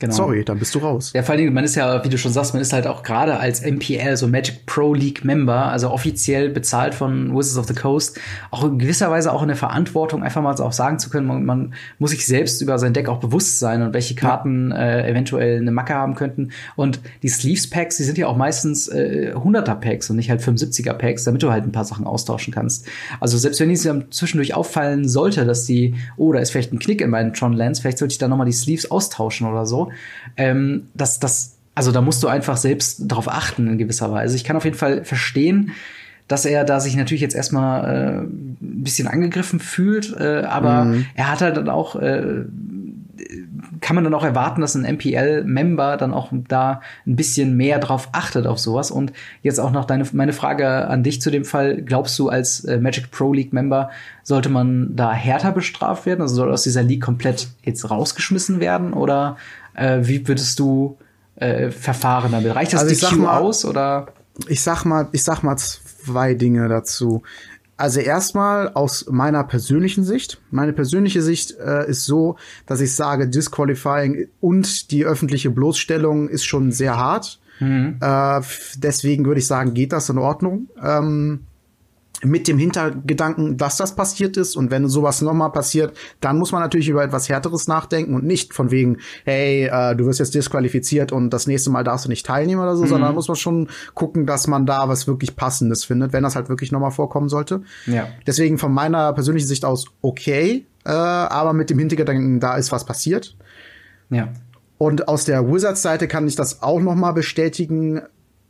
Genau. Sorry, dann bist du raus. Ja, vor allen Dingen, man ist ja, wie du schon sagst, man ist halt auch gerade als MPL, so Magic Pro League Member, also offiziell bezahlt von Wizards of the Coast, auch in gewisser Weise auch in der Verantwortung, einfach mal so auch sagen zu können, man, man, muss sich selbst über sein Deck auch bewusst sein und welche Karten ja. äh, eventuell eine Macke haben könnten. Und die Sleeves Packs, die sind ja auch meistens äh, 100er Packs und nicht halt 75er Packs, damit du halt ein paar Sachen austauschen kannst. Also selbst wenn es dann zwischendurch auffallen sollte, dass die, oh, da ist vielleicht ein Knick in meinen Tron Lands, vielleicht sollte ich da noch mal die Sleeves austauschen oder so ähm, das, das, also da musst du einfach selbst drauf achten in gewisser Weise. Ich kann auf jeden Fall verstehen, dass er da sich natürlich jetzt erstmal äh, ein bisschen angegriffen fühlt, äh, aber mhm. er hat halt dann auch äh, kann man dann auch erwarten, dass ein MPL-Member dann auch da ein bisschen mehr drauf achtet auf sowas. Und jetzt auch noch deine, meine Frage an dich zu dem Fall. Glaubst du, als äh, Magic Pro League-Member sollte man da härter bestraft werden? Also soll aus dieser League komplett jetzt rausgeschmissen werden? Oder äh, wie würdest du äh, verfahren damit? Reicht das also DQ mal, aus oder? Ich sag mal, ich sag mal zwei Dinge dazu. Also erstmal aus meiner persönlichen Sicht. Meine persönliche Sicht äh, ist so, dass ich sage, Disqualifying und die öffentliche Bloßstellung ist schon sehr hart. Mhm. Äh, deswegen würde ich sagen, geht das in Ordnung. Ähm, mit dem Hintergedanken, dass das passiert ist und wenn sowas nochmal passiert, dann muss man natürlich über etwas Härteres nachdenken und nicht von wegen, hey, äh, du wirst jetzt disqualifiziert und das nächste Mal darfst du nicht teilnehmen oder so, mhm. sondern muss man schon gucken, dass man da was wirklich Passendes findet, wenn das halt wirklich nochmal vorkommen sollte. Ja. Deswegen von meiner persönlichen Sicht aus okay, äh, aber mit dem Hintergedanken, da ist was passiert. Ja. Und aus der Wizards-Seite kann ich das auch nochmal bestätigen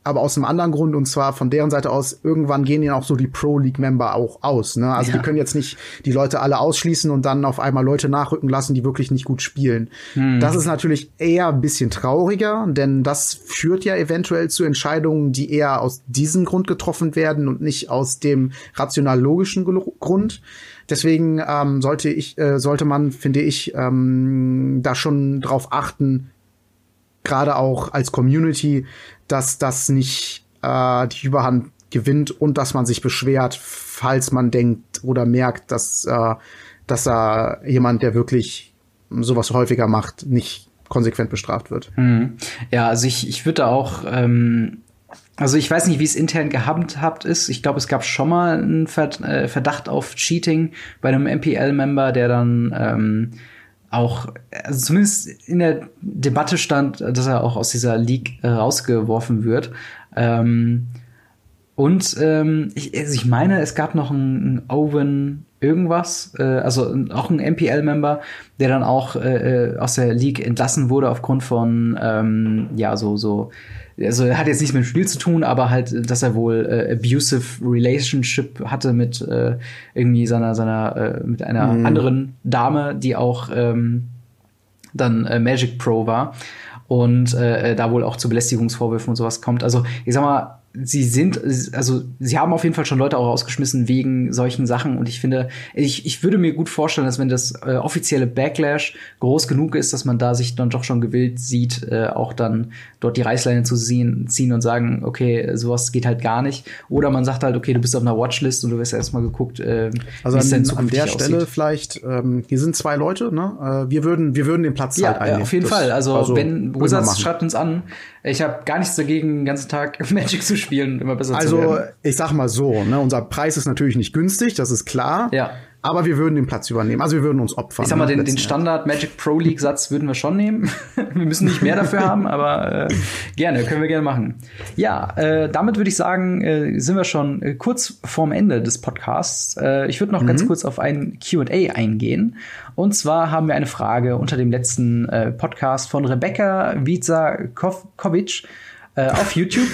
aber aus einem anderen Grund und zwar von deren Seite aus, irgendwann gehen ihnen auch so die Pro League Member auch aus. Ne? Also ja. die können jetzt nicht die Leute alle ausschließen und dann auf einmal Leute nachrücken lassen, die wirklich nicht gut spielen. Hm. Das ist natürlich eher ein bisschen trauriger, denn das führt ja eventuell zu Entscheidungen, die eher aus diesem Grund getroffen werden und nicht aus dem rational-logischen Grund. Deswegen ähm, sollte ich, äh, sollte man, finde ich, ähm, da schon drauf achten, gerade auch als Community, dass das nicht äh, die Überhand gewinnt und dass man sich beschwert, falls man denkt oder merkt, dass, äh, dass da jemand, der wirklich sowas häufiger macht, nicht konsequent bestraft wird. Mhm. Ja, also ich, ich würde auch, ähm, also ich weiß nicht, wie es intern gehandhabt ist. Ich glaube, es gab schon mal einen äh, Verdacht auf Cheating bei einem MPL-Member, der dann ähm, auch, also zumindest in der Debatte stand, dass er auch aus dieser League äh, rausgeworfen wird. Ähm, und ähm, ich, also ich meine, es gab noch einen, einen Owen irgendwas, äh, also auch ein MPL-Member, der dann auch äh, äh, aus der League entlassen wurde aufgrund von ähm, ja so so also er hat jetzt nichts mit dem Spiel zu tun, aber halt, dass er wohl äh, abusive Relationship hatte mit äh, irgendwie seiner seiner äh, mit einer mhm. anderen Dame, die auch ähm, dann äh, Magic Pro war und äh, da wohl auch zu Belästigungsvorwürfen und sowas kommt. Also ich sag mal, sie sind, also sie haben auf jeden Fall schon Leute auch rausgeschmissen wegen solchen Sachen. Und ich finde, ich, ich würde mir gut vorstellen, dass wenn das äh, offizielle Backlash groß genug ist, dass man da sich dann doch schon gewillt sieht, äh, auch dann dort die Reißleine zu ziehen, ziehen und sagen, okay, sowas geht halt gar nicht. Oder man sagt halt, okay, du bist auf einer Watchlist und du wirst erstmal geguckt, äh, also wie es denn an der Stelle aussieht. vielleicht, ähm, hier sind zwei Leute, ne? Äh, wir würden, wir würden den Platz ja, halt einnehmen. Ja, auf jeden das, Fall. Also, also wenn Wizards schreibt uns an, ich habe gar nichts dagegen, den ganzen Tag Magic zu spielen immer besser also, zu werden. Also, ich sag mal so, ne, unser Preis ist natürlich nicht günstig, das ist klar. Ja. Aber wir würden den Platz übernehmen. Also wir würden uns opfern. Ich sag mal, ne, den, den Standard Magic Pro League Satz würden wir schon nehmen. wir müssen nicht mehr dafür haben, aber äh, gerne, können wir gerne machen. Ja, äh, damit würde ich sagen, äh, sind wir schon äh, kurz vorm Ende des Podcasts. Äh, ich würde noch mhm. ganz kurz auf ein Q&A eingehen. Und zwar haben wir eine Frage unter dem letzten äh, Podcast von Rebecca Viza-Kovic äh, auf YouTube.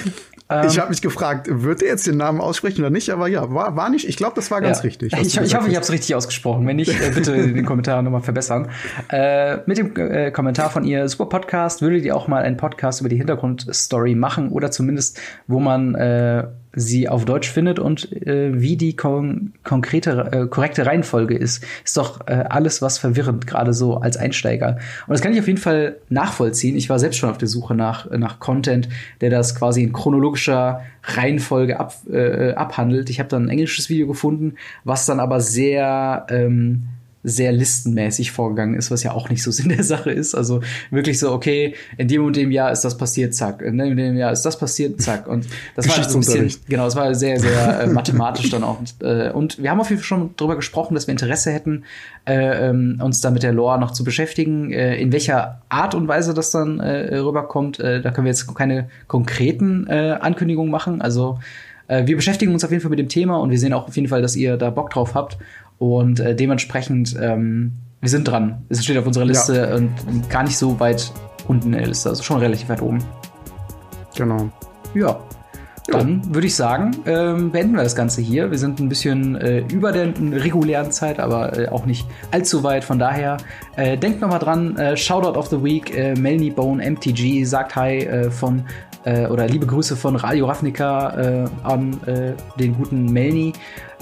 Ähm, ich habe mich gefragt, wird er jetzt den Namen aussprechen oder nicht? Aber ja, war, war nicht. Ich glaube, das war ganz ja. richtig. Ich, ich, hoffe, ich habe es richtig ausgesprochen. Wenn nicht, äh, bitte den Kommentaren nochmal verbessern. Äh, mit dem äh, Kommentar von ihr, super Podcast, würdet ihr auch mal einen Podcast über die Hintergrundstory machen oder zumindest, wo man äh, sie auf Deutsch findet und äh, wie die kon konkrete, äh, korrekte Reihenfolge ist, ist doch äh, alles was verwirrend, gerade so als Einsteiger. Und das kann ich auf jeden Fall nachvollziehen. Ich war selbst schon auf der Suche nach, nach Content, der das quasi in chronologischer Reihenfolge ab, äh, abhandelt. Ich habe dann ein englisches Video gefunden, was dann aber sehr ähm, sehr listenmäßig vorgegangen ist, was ja auch nicht so Sinn der Sache ist. Also wirklich so, okay, in dem und dem Jahr ist das passiert, zack. In dem und dem Jahr ist das passiert, zack. Und das war so ein bisschen, genau, es war sehr, sehr äh, mathematisch dann auch. Und, äh, und wir haben auf jeden Fall schon darüber gesprochen, dass wir Interesse hätten, äh, ähm, uns da mit der Lore noch zu beschäftigen. Äh, in welcher Art und Weise das dann äh, rüberkommt, äh, da können wir jetzt keine konkreten äh, Ankündigungen machen. Also äh, wir beschäftigen uns auf jeden Fall mit dem Thema und wir sehen auch auf jeden Fall, dass ihr da Bock drauf habt. Und äh, dementsprechend, ähm, wir sind dran. Es steht auf unserer Liste ja. und gar nicht so weit unten in der Liste, also schon relativ weit oben. Genau. Ja. Dann würde ich sagen, ähm, beenden wir das Ganze hier. Wir sind ein bisschen äh, über der regulären Zeit, aber äh, auch nicht allzu weit. Von daher, äh, denkt nochmal dran, äh, Shoutout of the Week, äh, Melanie Bone MTG sagt Hi äh, von oder liebe Grüße von Radio Ravnica an den guten Melanie.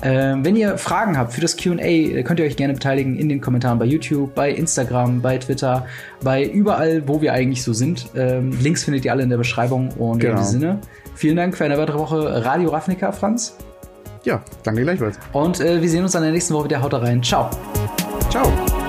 Ähm, wenn ihr Fragen habt für das QA, äh, könnt ihr euch gerne beteiligen in den Kommentaren bei YouTube, bei Instagram, bei Twitter, bei überall, wo wir eigentlich so sind. Ähm, Links findet ihr alle in der Beschreibung. Und genau. in diesem Sinne, vielen Dank für eine weitere Woche Radio Ravnica, Franz. Ja, danke gleichfalls. Und äh, wir sehen uns dann in der nächsten Woche wieder. Haut rein. Ciao. Ciao.